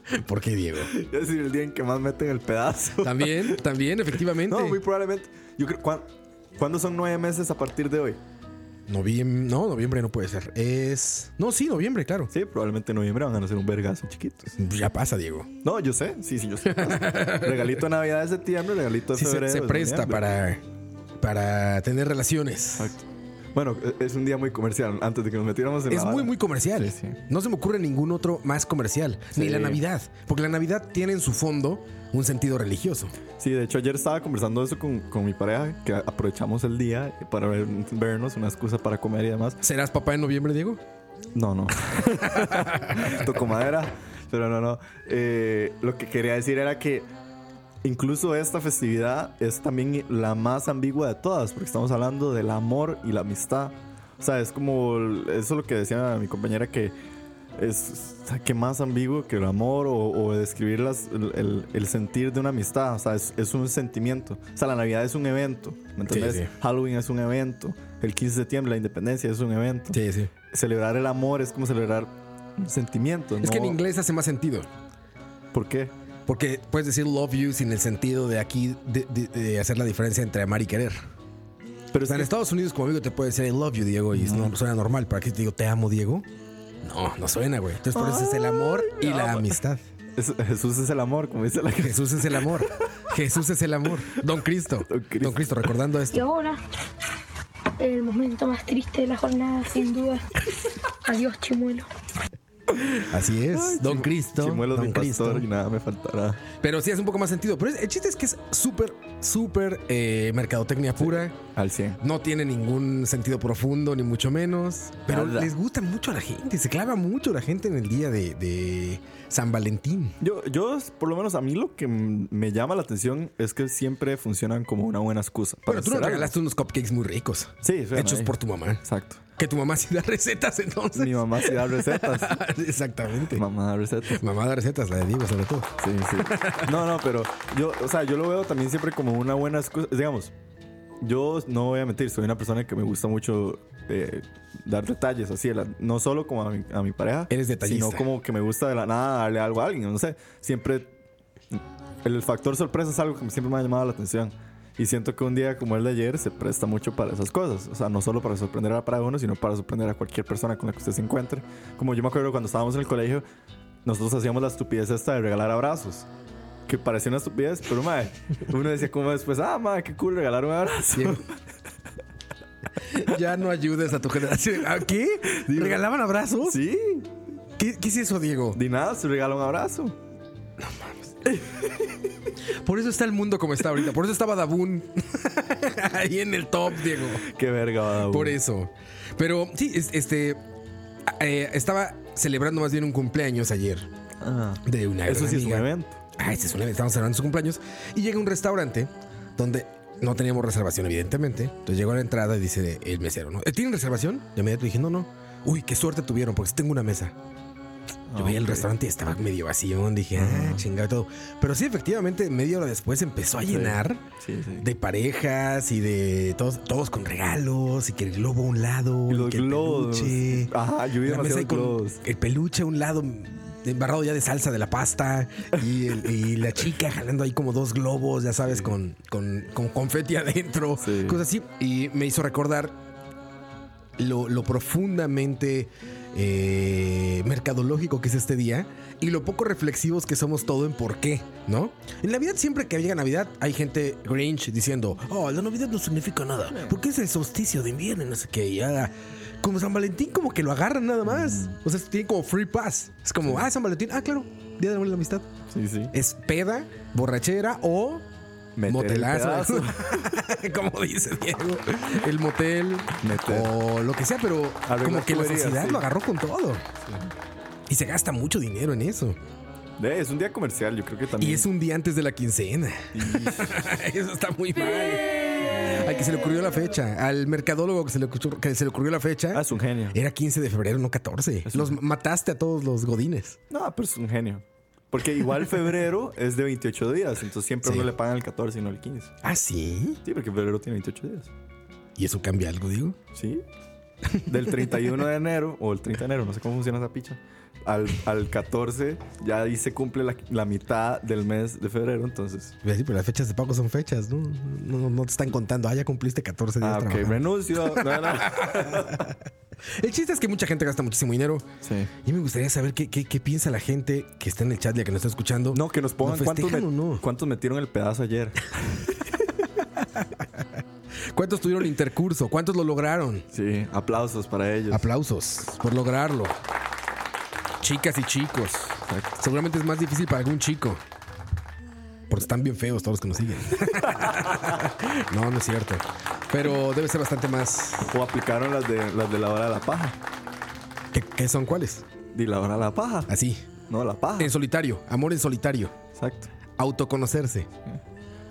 ¿Por qué, Diego? A decir el día en que más meten el pedazo. También, también, efectivamente. No, muy probablemente. Yo creo. ¿cuán- ¿Cuándo son nueve meses a partir de hoy? Noviembre, no, noviembre no puede ser. Es. No, sí, noviembre, claro. Sí, probablemente en noviembre van a hacer un vergazo chiquitos. Ya pasa, Diego. No, yo sé. Sí, sí, yo sé. regalito de Navidad de septiembre, regalito de Sí, se, febrero. se de presta noviembre. para, para tener relaciones. Exacto. Bueno, e- es un día muy comercial. Antes de que nos metiéramos en Es la muy, muy comercial. Sí, sí. No se me ocurre ningún otro más comercial. Ni la Navidad. Porque la Navidad tiene en su fondo un sentido religioso. Sí, de hecho ayer estaba conversando eso con, con mi pareja, que aprovechamos el día para ver- vernos, una excusa para comer y demás. ¿Serás papá en noviembre, Diego? No, no. Toco madera, pero no, no. Eh, lo que quería decir era que incluso esta festividad es también la más ambigua de todas, porque estamos hablando del amor y la amistad. O sea, es como, eso es lo que decía mi compañera, que es o sea, que más ambiguo que el amor o, o describir las- el, el- el sentir de una amistad. O sea, es, es un sentimiento. O sea, la Navidad es un evento. ¿Me entendés? sí. Halloween es un evento. El 15 de septiembre, la independencia es un evento Sí, sí. celebrar el amor es como celebrar un sentimiento. Es que en inglés hace más sentido. ¿Por qué? Porque puedes decir love you sin el sentido de aquí de, de- de hacer la diferencia entre amar y querer. Pero O sea, en Estados Unidos como amigo te puede decir I love you, Diego, y no suena normal. ¿Para qué te digo te amo, Diego? No, no suena, güey. Entonces por eso es el amor y la amistad. es- Jesús es el amor, como dice la canción. Jesús es el amor. Jesús es el amor. Don Cristo. Don Cristo. Don Cristo, recordando Y esto. ahora, el momento más triste de la jornada, sin duda. Adiós, chimuelo. Así es. Don Cristo. Don mi Cristo. pastor y nada me faltará. Pero sí hace un poco más sentido. Pero el chiste es que es súper súper eh, mercadotecnia pura. Al 100. No tiene ningún sentido profundo, ni mucho menos. Pero Nada. les gusta mucho a la gente. Se clava mucho la gente en el día de, de San Valentín. Yo, yo, por lo menos a mí lo que m- me llama la atención es que siempre funcionan como una buena excusa. para Bueno, tú nos hacer algo. regalaste unos cupcakes muy ricos. Sí, bueno, hechos ahí. por tu mamá. Exacto. Que tu mamá sí da recetas entonces. Mi mamá sí da recetas. Exactamente. mamá da recetas. Mamá da recetas, la de Diego sobre todo. Sí, sí. No, no, pero yo, o sea, yo lo veo también siempre como una buena excusa. Digamos, yo no voy a mentir, soy una persona que me gusta mucho eh, dar detalles así, la- no solo como a mi, a mi pareja, Eres detallista. sino como que me gusta de la nada darle algo a alguien. No sé, siempre el factor sorpresa es algo que siempre me ha llamado la atención. Y siento que un día como el de ayer se presta mucho para esas cosas. O sea, no solo para sorprender a para uno, sino para sorprender a cualquier persona con la que usted se encuentre. Como yo me acuerdo cuando estábamos en el colegio, nosotros hacíamos la estupidez esta de regalar abrazos. Que parecía una estupidez, pero madre, uno decía como después, ah, madre, qué cool regalar un abrazo. Ya no ayudes a tu generación. ¿A qué? ¿Regalaban abrazos? Sí, ¿Qué, qué es eso, Diego? de nada, se regala un abrazo. Por eso está el mundo como está ahorita. Por eso estaba Dabun ahí en el top, Diego. Qué verga, Por eso. Pero sí, es- este. eh, estaba celebrando más bien un cumpleaños ayer Ah, de una eso gran sí es un amiga. evento. Ah, este es un evento. Estamos celebrando su cumpleaños. Y llega a un restaurante donde no teníamos reservación, evidentemente. Entonces llegó a la entrada y dice el mesero, ¿no? "¿Eh, ¿Tienen reservación? De inmediato dije, no, no. Uy, qué suerte tuvieron, porque tengo una mesa. Yo veía el restaurante y estaba medio vacío. Dije, ah, chingado y todo. Pero sí, efectivamente, media hora después empezó a llenar Sí, sí. de parejas y de todos, todos con regalos y que el globo a un lado Y los que el globos. peluche. Ajá, yo vi con globos. el peluche a un lado embarrado ya de salsa de la pasta y, el- y la chica jalando ahí como dos globos, ya sabes, con, con, con confeti adentro, Sí. cosas así. Y me hizo recordar lo, lo profundamente eh, mercadológico que es este día y lo poco reflexivos que somos todo en por qué, ¿no? En Navidad, siempre que llega Navidad, hay gente Grinch diciendo, oh, la Navidad no significa nada, porque es el solsticio de invierno, y no sé qué, y como San Valentín, como que lo agarran nada más. O sea, tiene como free pass. Es como, ah, San Valentín, ah, claro, Día y la Amistad. Sí, sí. Es peda, borrachera o motelazo. como dice Diego. El motel Meter. o lo que sea, pero Arreglar como que la sociedad sí. lo agarró con todo. Y se gasta mucho dinero en eso. Es un día comercial, yo creo que también. Y es un día antes de la quincena. Eso está muy mal. Al que se le ocurrió la fecha, al mercadólogo que se le ocurrió, que se le ocurrió la fecha, Ah, es un genio. era 15 de febrero, no 14. Los mataste a todos los godines. No, pero es un genio. Porque igual febrero es de 28 días, entonces siempre Sí. no le pagan el 14 y no el 15. ¿Ah, sí? Sí, porque febrero tiene 28 días. ¿Y eso cambia algo, digo? Sí. Del 31 de enero, o el 30 de enero, no sé cómo funciona esa picha, al, al 14 ya ahí se cumple la, la mitad del mes de febrero, entonces. Pero las fechas de pago son fechas, ¿no? No, no te están contando. Ah, ya cumpliste 14 días Ah, ok, renuncio. No, no. El chiste es que mucha gente gasta muchísimo dinero. Sí. Y me gustaría saber qué, qué- qué piensa la gente que está en el chat y la que nos está escuchando. No, que nos pongan ¿Lo cuántos, met- no? cuántos metieron el pedazo ayer. ¿Cuántos tuvieron intercurso? ¿Cuántos lo lograron? Sí, aplausos para ellos. Aplausos por lograrlo. Chicas y chicos. Seguramente es más difícil para algún chico. Porque están bien feos todos los que nos siguen. no, no es cierto. Pero debe ser bastante más. o aplicaron las de, las de la hora de la paja. ¿Qué, qué son cuáles? Di la hora de la paja. Así. No, la paja. En solitario. Amor en solitario. Exacto. Autoconocerse.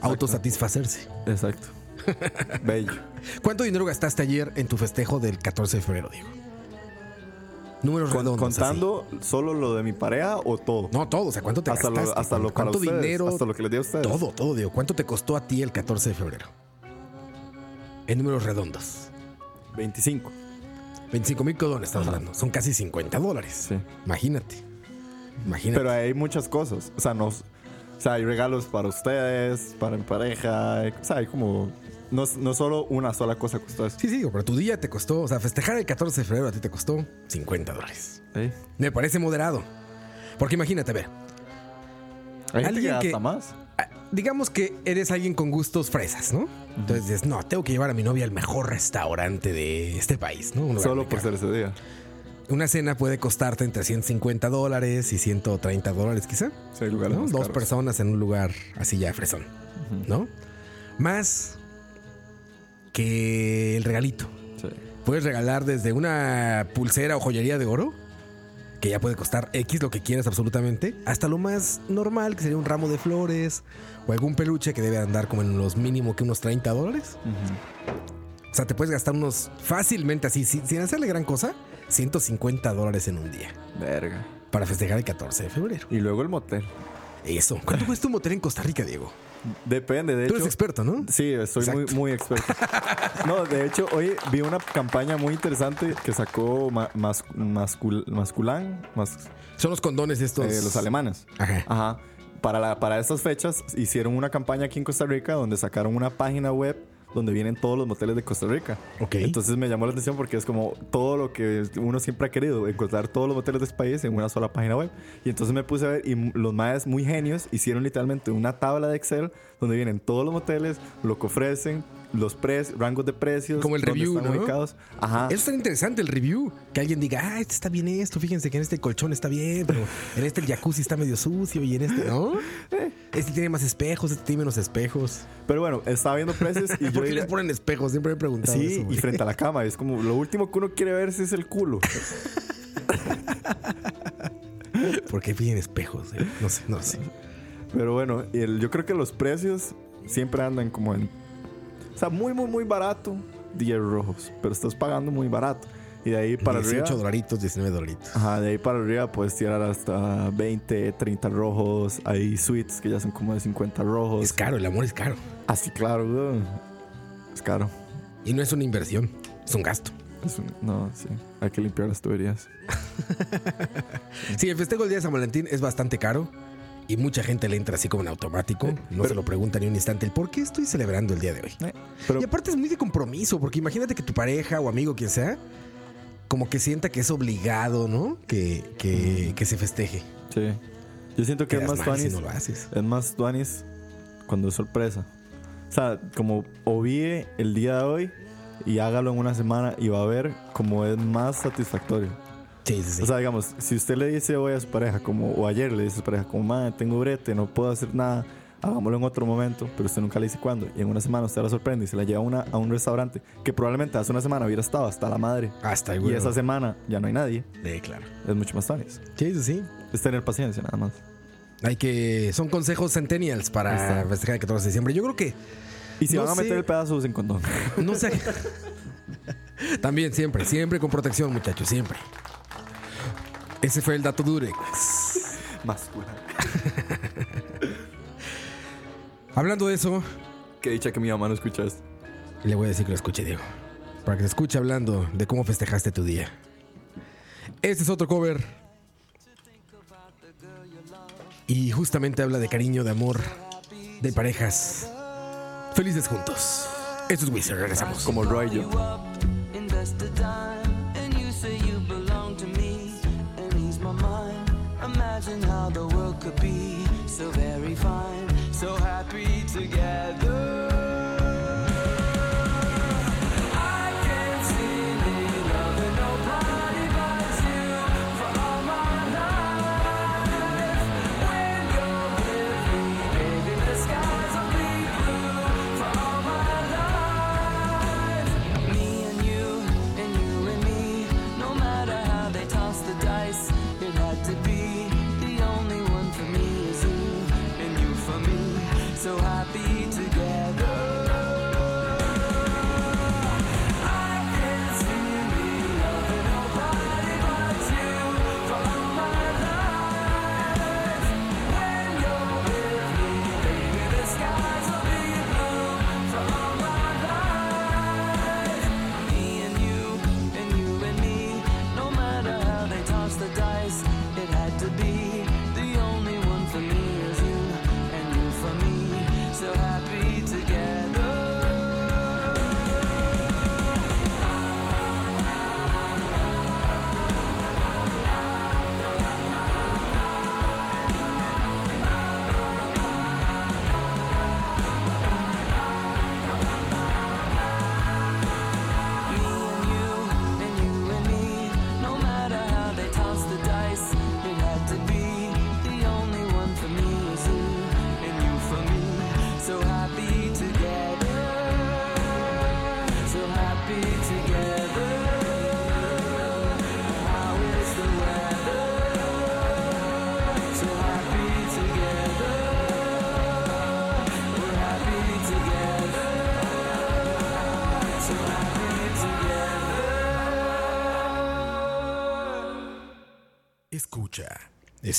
Autosatisfacerse. Exacto. Bello. ¿Cuánto dinero gastaste ayer en tu festejo del 14 de febrero, Diego? Números Con- redondos. así. ¿Contando solo lo de mi pareja o todo? No, todo. O sea, ¿cuánto te hasta gastaste? lo, hasta lo ¿Cuánto ustedes, dinero? Hasta lo que les di a ustedes. Todo, todo, Diego. ¿Cuánto te costó a ti el 14 de febrero? En números redondos. 25. 25 mil dólares estamos hablando. Son casi 50 dólares. Sí. Imagínate. Imagínate. Pero hay muchas cosas. O sea, no, o sea, hay regalos para ustedes, para mi pareja. O sea, hay como. No, no solo una sola cosa costó eso. sí, sí, pero tu día te costó, o sea, festejar el 14 de febrero a ti te costó 50 dólares. Sí. Me parece moderado. Porque imagínate, a ver, Hay gente que Alguien que- gasta más. digamos que eres alguien con gustos fresas, ¿no? Entonces dices, no, tengo que llevar a mi novia al mejor restaurante de este país, ¿no? Solo por ser ese día. Una cena puede costarte entre 150 dólares y 130 dólares quizá. Sí, lugares Dos caros. personas en un lugar así ya fresón, ¿no? Más que el regalito. Sí. Puedes regalar desde una pulsera o joyería de oro, que ya puede costar X lo que quieras absolutamente, hasta lo más normal, que sería un ramo de flores o algún peluche que debe andar como en los mínimo que unos 30 dólares. O sea, te puedes gastar unos fácilmente así, sin, sin hacerle gran cosa, 150 dólares en un día Verga. para festejar el 14 de febrero. Y luego el motel. Eso. ¿Cuánto cuesta un motel en Costa Rica, Diego? Depende, de Tú hecho. eres experto, ¿no? Sí, estoy muy, muy experto. No, de hecho, hoy vi una campaña muy interesante que sacó Ma- Mas- Mascul- Masculán, Mas- Son los condones estos. eh, los alemanes. Ajá. Ajá. Para, la, para estas fechas hicieron una campaña aquí en Costa Rica donde sacaron una página web donde vienen todos los moteles de Costa Rica. Entonces me llamó la atención porque es como todo lo que uno siempre ha querido, encontrar todos los moteles de este país en una sola página web. Y entonces me puse a ver y los maes muy genios hicieron literalmente una tabla de Excel donde vienen todos los moteles, lo que ofrecen, los precios, rangos de precios, Como el review, están ¿no? ubicados. Ajá. Eso es tan interesante el review. Que alguien diga, ah, este está bien esto. Fíjense que en este colchón está bien, pero en este el jacuzzi está medio sucio y en este, ¿no? Este tiene más espejos, este tiene menos espejos. Pero bueno, estaba viendo precios y yo ¿Por qué diría- les ponen espejos? Siempre me he preguntado Sí, eso, y frente a la cama. Es como lo último que uno quiere ver si es el culo. ¿Por qué piden espejos? eh? No sé, no sé. Pero bueno, el- yo creo que los precios siempre andan como en. O sea, muy, muy, muy barato. 10 rojos. Pero estás pagando muy barato. Y de ahí para 18 arriba. dolaritos, 19 dolaritos. Ajá, de ahí para arriba puedes tirar hasta 20, 30 rojos. Hay suites que ya son como de 50 rojos. Es caro, el amor es caro. Así, claro, güey. Es caro. Y no es una inversión, es un gasto. Es un- no, sí. Hay que limpiar las tuberías. Sí, el festejo del día de San Valentín es bastante caro. Y mucha gente le entra así como en automático. No se lo pregunta ni un instante el por qué estoy celebrando el día de hoy. Eh, Pero Y aparte es muy de compromiso, porque imagínate que tu pareja o amigo, quien sea, como que sienta que es obligado, ¿no? Que, que, que se festeje. sí. Yo siento que es más mal si tuanis. no lo haces. Es más tuanis cuando es sorpresa. O sea, como obvíe el día de hoy y hágalo en una semana y va a ver como es más satisfactorio. Sí, sí, sí. O sea, digamos, si usted le dice hoy a su pareja, como, o ayer le dice a su pareja, como, madre, tengo brete, no puedo hacer nada, hagámoslo en otro momento, pero usted nunca le dice cuándo. Y en una semana usted la sorprende y se la lleva a, una, a un restaurante que probablemente hace una semana hubiera estado hasta la madre. Hasta Y esa semana ya no hay nadie. Sí, claro. Es mucho más tuanis. Sí, sí, sí. Es tener paciencia, nada más. Hay que. Son consejos centennials para Exacto. festejar el 14 de diciembre. Yo creo que. Y si No van a meter el pedazo, usen condón. No sé. También, siempre, siempre con protección, muchachos, siempre. Ese fue el dato Durex. más Hablando de eso, Que dicha que mi mamá no escucha esto. le voy a decir que lo escuche, Diego. Para que te escuche hablando de cómo festejaste tu día. Este es otro cover. Y justamente habla de cariño, de amor, de parejas. Felices juntos. Esto es Wizard, regresamos. Como Roy yo. Together.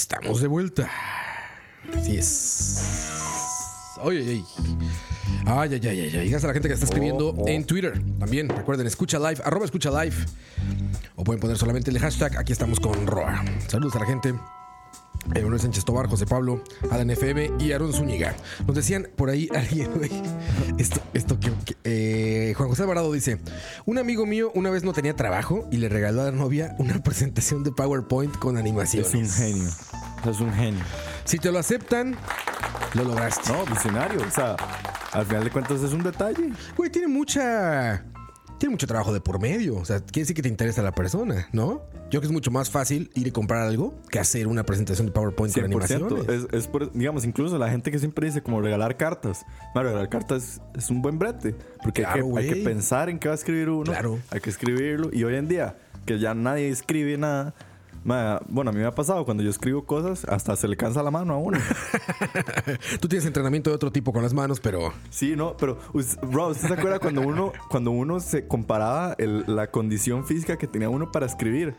Estamos de vuelta. Así es. Oye, oye. Ay, ay, ay, ay, ay. Gracias a la gente que está escribiendo en Twitter. También, recuerden, escucha live, arroba escucha live. O pueden poner solamente el hashtag, aquí estamos con Roa. Saludos a la gente. Emanuel Sánchez Tobar, José Pablo, Alan FM y Aaron Zúñiga. Nos decían por ahí alguien, güey, esto, esto que, que, eh, Juan José Alvarado dice, un amigo mío una vez no tenía trabajo y le regaló a la novia una presentación de PowerPoint con animaciones. Es un genio. Es un genio. Si te lo aceptan, lo lograste. No, visionario. O sea, al final de cuentas es un detalle. Güey, tiene mucha. Tiene mucho trabajo de por medio. O sea, quiere decir que te interesa la persona, ¿no? Yo creo que es mucho más fácil ir y comprar algo que hacer una presentación de PowerPoint con 100%. animaciones. Es, es por- digamos, incluso la gente que siempre dice como regalar cartas. No, regalar cartas es un buen brete. Porque hay, Claro, que, hay que pensar en qué va a escribir uno. Claro. Hay que escribirlo. Y hoy en día, que ya nadie escribe nada. Ma, bueno, a mí me ha pasado cuando yo escribo cosas, hasta se le cansa la mano a uno. Tú tienes entrenamiento de otro tipo con las manos, pero. Sí, no, pero, bro, ¿usted se acuerda cuando uno, cuando uno se comparaba el- la condición física que tenía uno para escribir?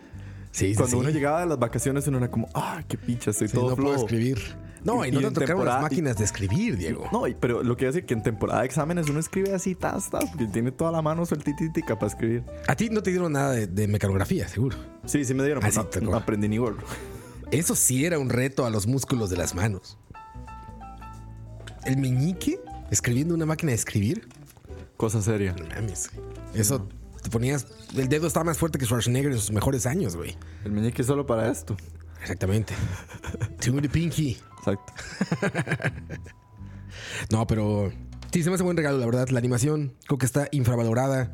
Sí, sí, Cuando sí. uno llegaba de las vacaciones, uno era como, ah, qué picha, estoy todo no puedo flojo". escribir. No, y, Y- no te tocaron las máquinas de escribir, Diego. No, y- pero lo que hace que en temporada de exámenes uno escribe así, tas, tas, porque tiene toda la mano sueltitítica para escribir. A ti no te dieron nada de, de mecanografía, seguro. Sí, sí me dieron, Ah, pero no, te tocó. no aprendí ni gorro. Eso sí era un reto a los músculos de las manos. El meñique escribiendo una máquina de escribir. Cosa seria. No mames. Eso te ponías. El dedo estaba más fuerte que Schwarzenegger en sus mejores años, güey. El meñique solo para esto. Exactamente. To the pinky. Exacto. No, pero sí, se me hace buen regalo, la verdad. La animación creo que está infravalorada.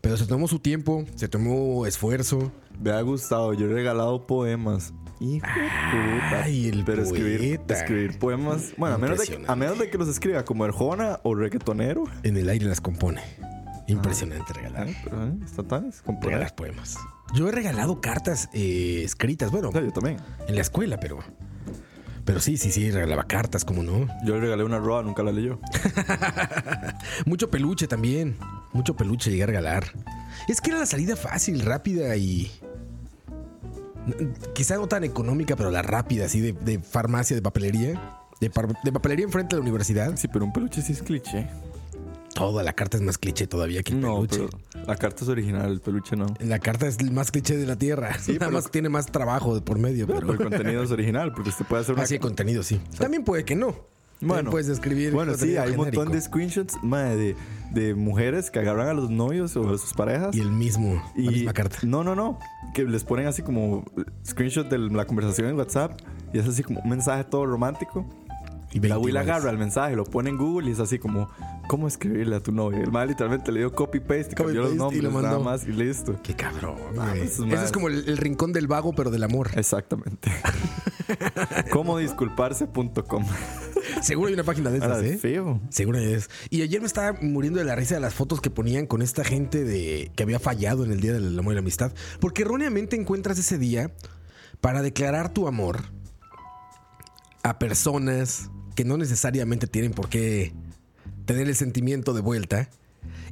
Pero se tomó su tiempo, se tomó esfuerzo. Me ha gustado, yo he regalado poemas. Hijo puta. Ay, el Pero escribir, poeta. escribir poemas. Bueno, a menos, de, Impresionante. a menos de que los escriba como Arjona o reggaetonero. En el aire las compone. Impresionante regalar. Ay, pero, eh, está tan es componer. Regalar poemas. Yo he regalado cartas eh, escritas, bueno, yo también. en la escuela, pero. Pero sí, sí, sí, regalaba cartas, como no. Yo le regalé una roa, nunca la leyó. Mucho peluche también. Mucho peluche llegué a regalar. Es que era la salida fácil, rápida y. Quizá no tan económica, pero la rápida, así de, de farmacia, de papelería. De, de papelería enfrente de la universidad. Sí, pero un peluche sí es cliché. Toda la carta es más cliché todavía que el No, peluche. pero la carta es original, el peluche no. La carta es el más cliché de la tierra. Nada pero- más tiene más trabajo por medio, Pero pero. el contenido es original, porque usted puede hacer una. Así de contenido, sí. También puede que no. Bueno, puedes escribir. Bueno, sí, hay un montón de screenshots madre, de, de mujeres que agarran a los novios o a sus parejas. Y el mismo. La misma carta. No, no, no. Que les ponen así como screenshot de la conversación en WhatsApp y es así como un mensaje todo romántico. Y La 20 Will agarra el mensaje, lo pone en Google y es así como, ¿cómo escribirle a tu novio? El mal literalmente le dio copy-paste y cambió los y nombres lo nada más y listo. Qué cabrón. Esos Eso más- es como el, el rincón del vago, pero del amor. Exactamente. ¿Cómo disculparse.com? Seguro hay una página de esas, ¿eh? feo. Seguro es. Y ayer me estaba muriendo de la risa de las fotos que ponían con esta gente de que había fallado en el Día del Amor y la Amistad. Porque erróneamente encuentras ese día para declarar tu amor a personas que no necesariamente tienen por qué tener el sentimiento de vuelta.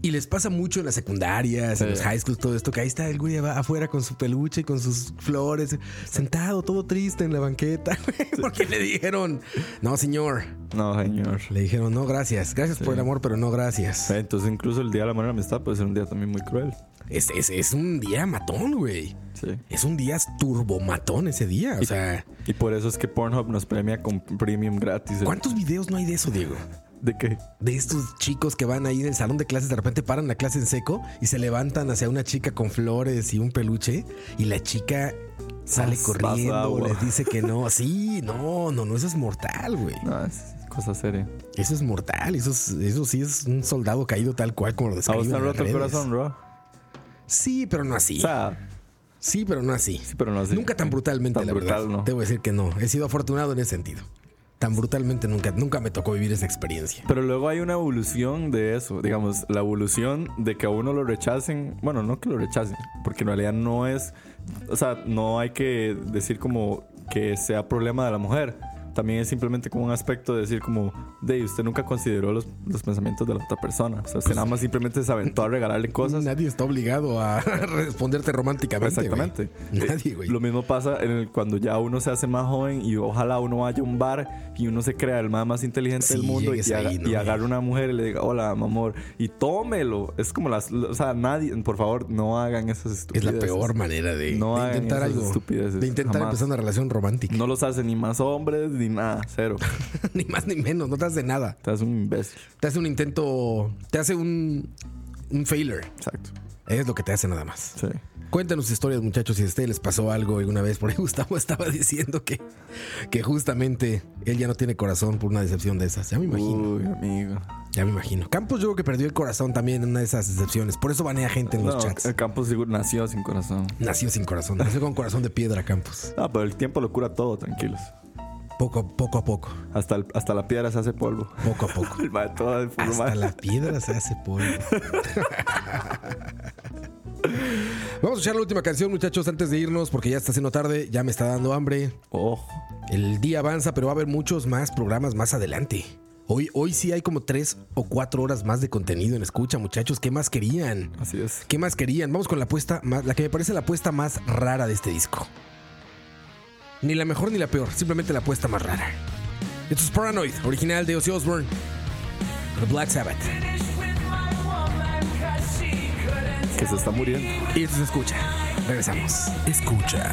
Y les pasa mucho en las secundarias, en los high schools, todo esto, que ahí está el güey afuera con su peluche y con sus flores, sentado todo triste en la banqueta, güey, porque le dijeron, no señor, No, señor. le dijeron, no, gracias. Gracias por el amor, pero no gracias. Entonces incluso el Día de la Amor y la Amistad puede ser un día también muy cruel. Es, es, es un día matón, güey. Sí. Es un día turbomatón ese día. O sea, Y por eso es que Pornhub nos premia con premium gratis. ¿cuántos videos no hay de eso, Diego? ¿De qué? De estos chicos que van ahí en el salón de clases, de repente paran la clase en seco y se levantan hacia una chica con flores y un peluche y la chica sale vas corriendo, les dice que no. Sí, no, no, no, eso es mortal, güey. No, es cosa seria. Eso es mortal. Eso, es- eso sí es un soldado caído tal cual como lo ¿A vos describen roto el corazón, bro? Sí, pero no así. O sea, Sí, pero no así. sí, pero no así. Nunca tan brutalmente, Tan la brutal, verdad. no. Debo decir que no. He sido afortunado en ese sentido. Tan brutalmente nunca, nunca me tocó vivir esa experiencia. Pero luego hay una evolución de eso. Digamos, la evolución de que a uno lo rechacen. Bueno, no que lo rechacen, porque en realidad no es. O sea, no hay que decir como que sea problema de la mujer. También es simplemente como un aspecto de decir como, de usted nunca consideró los, los pensamientos de la otra persona. O sea, usted nada más simplemente se aventó a regalarle cosas. Nadie está obligado a responderte románticamente. Exactamente. Nadie, güey. Lo mismo pasa en el- cuando ya uno se hace más joven y ojalá uno vaya a un bar y uno se crea el más, más inteligente Sí, del mundo y, ahí, ¿no? y agarre una mujer y le diga, hola, mi amor, y tómelo. Es como las, o sea, nadie, por favor, no hagan esas Es estupideces. la peor manera de, No de intentar algo. De intentar jamás. empezar una relación romántica. No los hace ni más hombres ni nada, cero. ni más ni menos, no te hace nada. Te hace un imbécil. Te hace un intento, te hace un, un failure. Exacto. Es lo que te hace nada más. Sí. Cuéntanos historias, muchachos, si a ustedes les pasó algo alguna vez. Por ahí Gustavo estaba diciendo que, que justamente él ya no tiene corazón por una decepción de esas. Ya me imagino, Uy, amigo. ya me imagino. Campos yo creo que perdió el corazón también en una de esas decepciones. Por eso banea gente en los No, chats. Campos seguro nació sin corazón. Nació sin corazón. Nació con corazón de piedra, Campos. Ah, pero el tiempo lo cura todo, tranquilos. Poco, poco a poco. Hasta, el- hasta la piedra se hace polvo. Poco a poco. El todo Hasta la piedra se hace polvo. Vamos a escuchar la última canción, muchachos, antes de irnos, porque ya está haciendo tarde, ya me está dando hambre. Ojo. El día avanza, pero va a haber muchos más programas más adelante. Hoy, hoy sí hay como tres o cuatro horas más de contenido en escucha, muchachos. ¿Qué más querían? Así es. ¿Qué más querían? Vamos con la apuesta más, la que me parece la apuesta más rara de este disco. Ni la mejor ni la peor, simplemente la apuesta más rara. Esto es Paranoid, original de Ozzy Osbourne. The Black Sabbath. Que se está muriendo. Y esto se escucha. Regresamos. Escucha.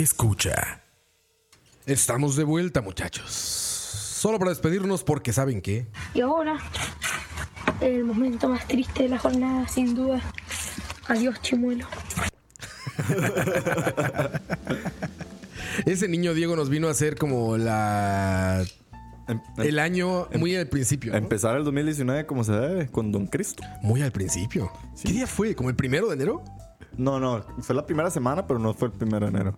Escucha. Estamos de vuelta, muchachos. Solo para despedirnos porque saben que Y ahora, el momento más triste de la jornada, sin duda. Adiós, chimuelo. ese niño Diego nos vino a hacer como la Em- el año muy al principio. ¿no? Empezar el 2019 como se debe, con Don Cristo. Muy al principio. ¿Qué día fue? ¿Como el primero de enero? No, no, fue la primera semana, pero no fue el primero de enero.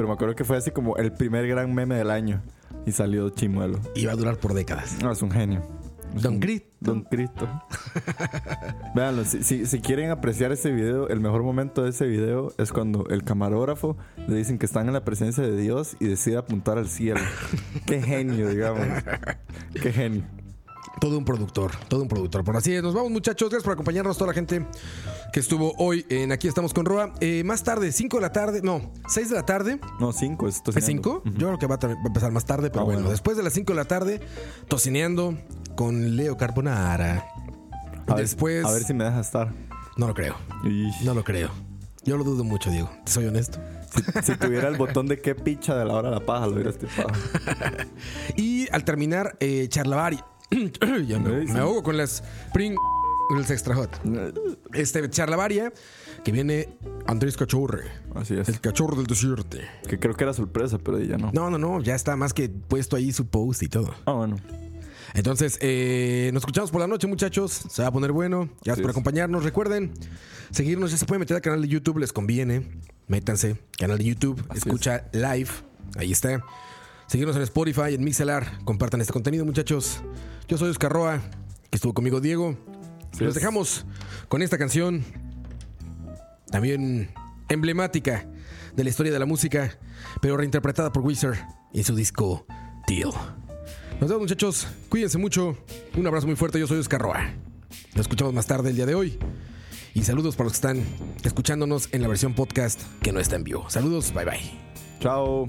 Pero me acuerdo que fue así como el primer gran meme del año. Y salió Chimuelo. Iba a durar por décadas. No, es un genio. Es Don un- Cristo. Don Cristo. Véanlo, si, si- si quieren apreciar ese video, el mejor momento de ese video es cuando el camarógrafo le dicen que están en la presencia de Dios y decide apuntar al cielo. Qué genio, digamos. Qué genio. Todo un productor, todo un productor. Por así es, nos vamos muchachos. Gracias por acompañarnos, toda la gente que estuvo hoy en Aquí estamos con Roa. Eh, más tarde, 5 de la tarde, no, 6 de la tarde. No, cinco. Es ¿Es tocineando. 5? Yo creo que va a, tam- va a empezar más tarde, pero Ah, bueno, bueno. después de las 5 de la tarde, tocineando con Leo Carbonara. A ver, Después. A ver si me deja estar. No lo creo, Ish. no lo creo. Yo lo dudo mucho, Diego. Te soy honesto. Si tuviera el botón de qué picha de la hora de la paja, lo hubiera estipado. Y al terminar, eh, Charlavari. ya me, me ahogo con las pring. El extra hot. Este, Charlavaria, que viene Andrés Cachorre. Así es. El cachorro del desierto. Que creo que era sorpresa, pero ya no. No, no, no, ya está más que puesto ahí su post y todo. Ah, bueno. Entonces, eh, nos escuchamos por la noche, muchachos. Se va a poner bueno. Gracias por acompañarnos. Recuerden, seguirnos. Ya se pueden meter al canal de YouTube, les conviene. Métanse. Canal de YouTube. Escucha live. Ahí está. Seguirnos en Spotify, en Mixelar. Compartan este contenido, muchachos. Yo soy Oscar Roa, que estuvo conmigo Diego. Así Los es. dejamos con esta canción. También emblemática de la historia de la música, pero reinterpretada por Wizard en su disco Deal. Nos vemos muchachos, cuídense mucho, un abrazo muy fuerte, yo soy Oscar Roa. Nos escuchamos más tarde el día de hoy. Y saludos para los que están escuchándonos en la versión podcast que no está en vivo. Saludos, bye bye. Chao.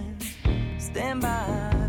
stand by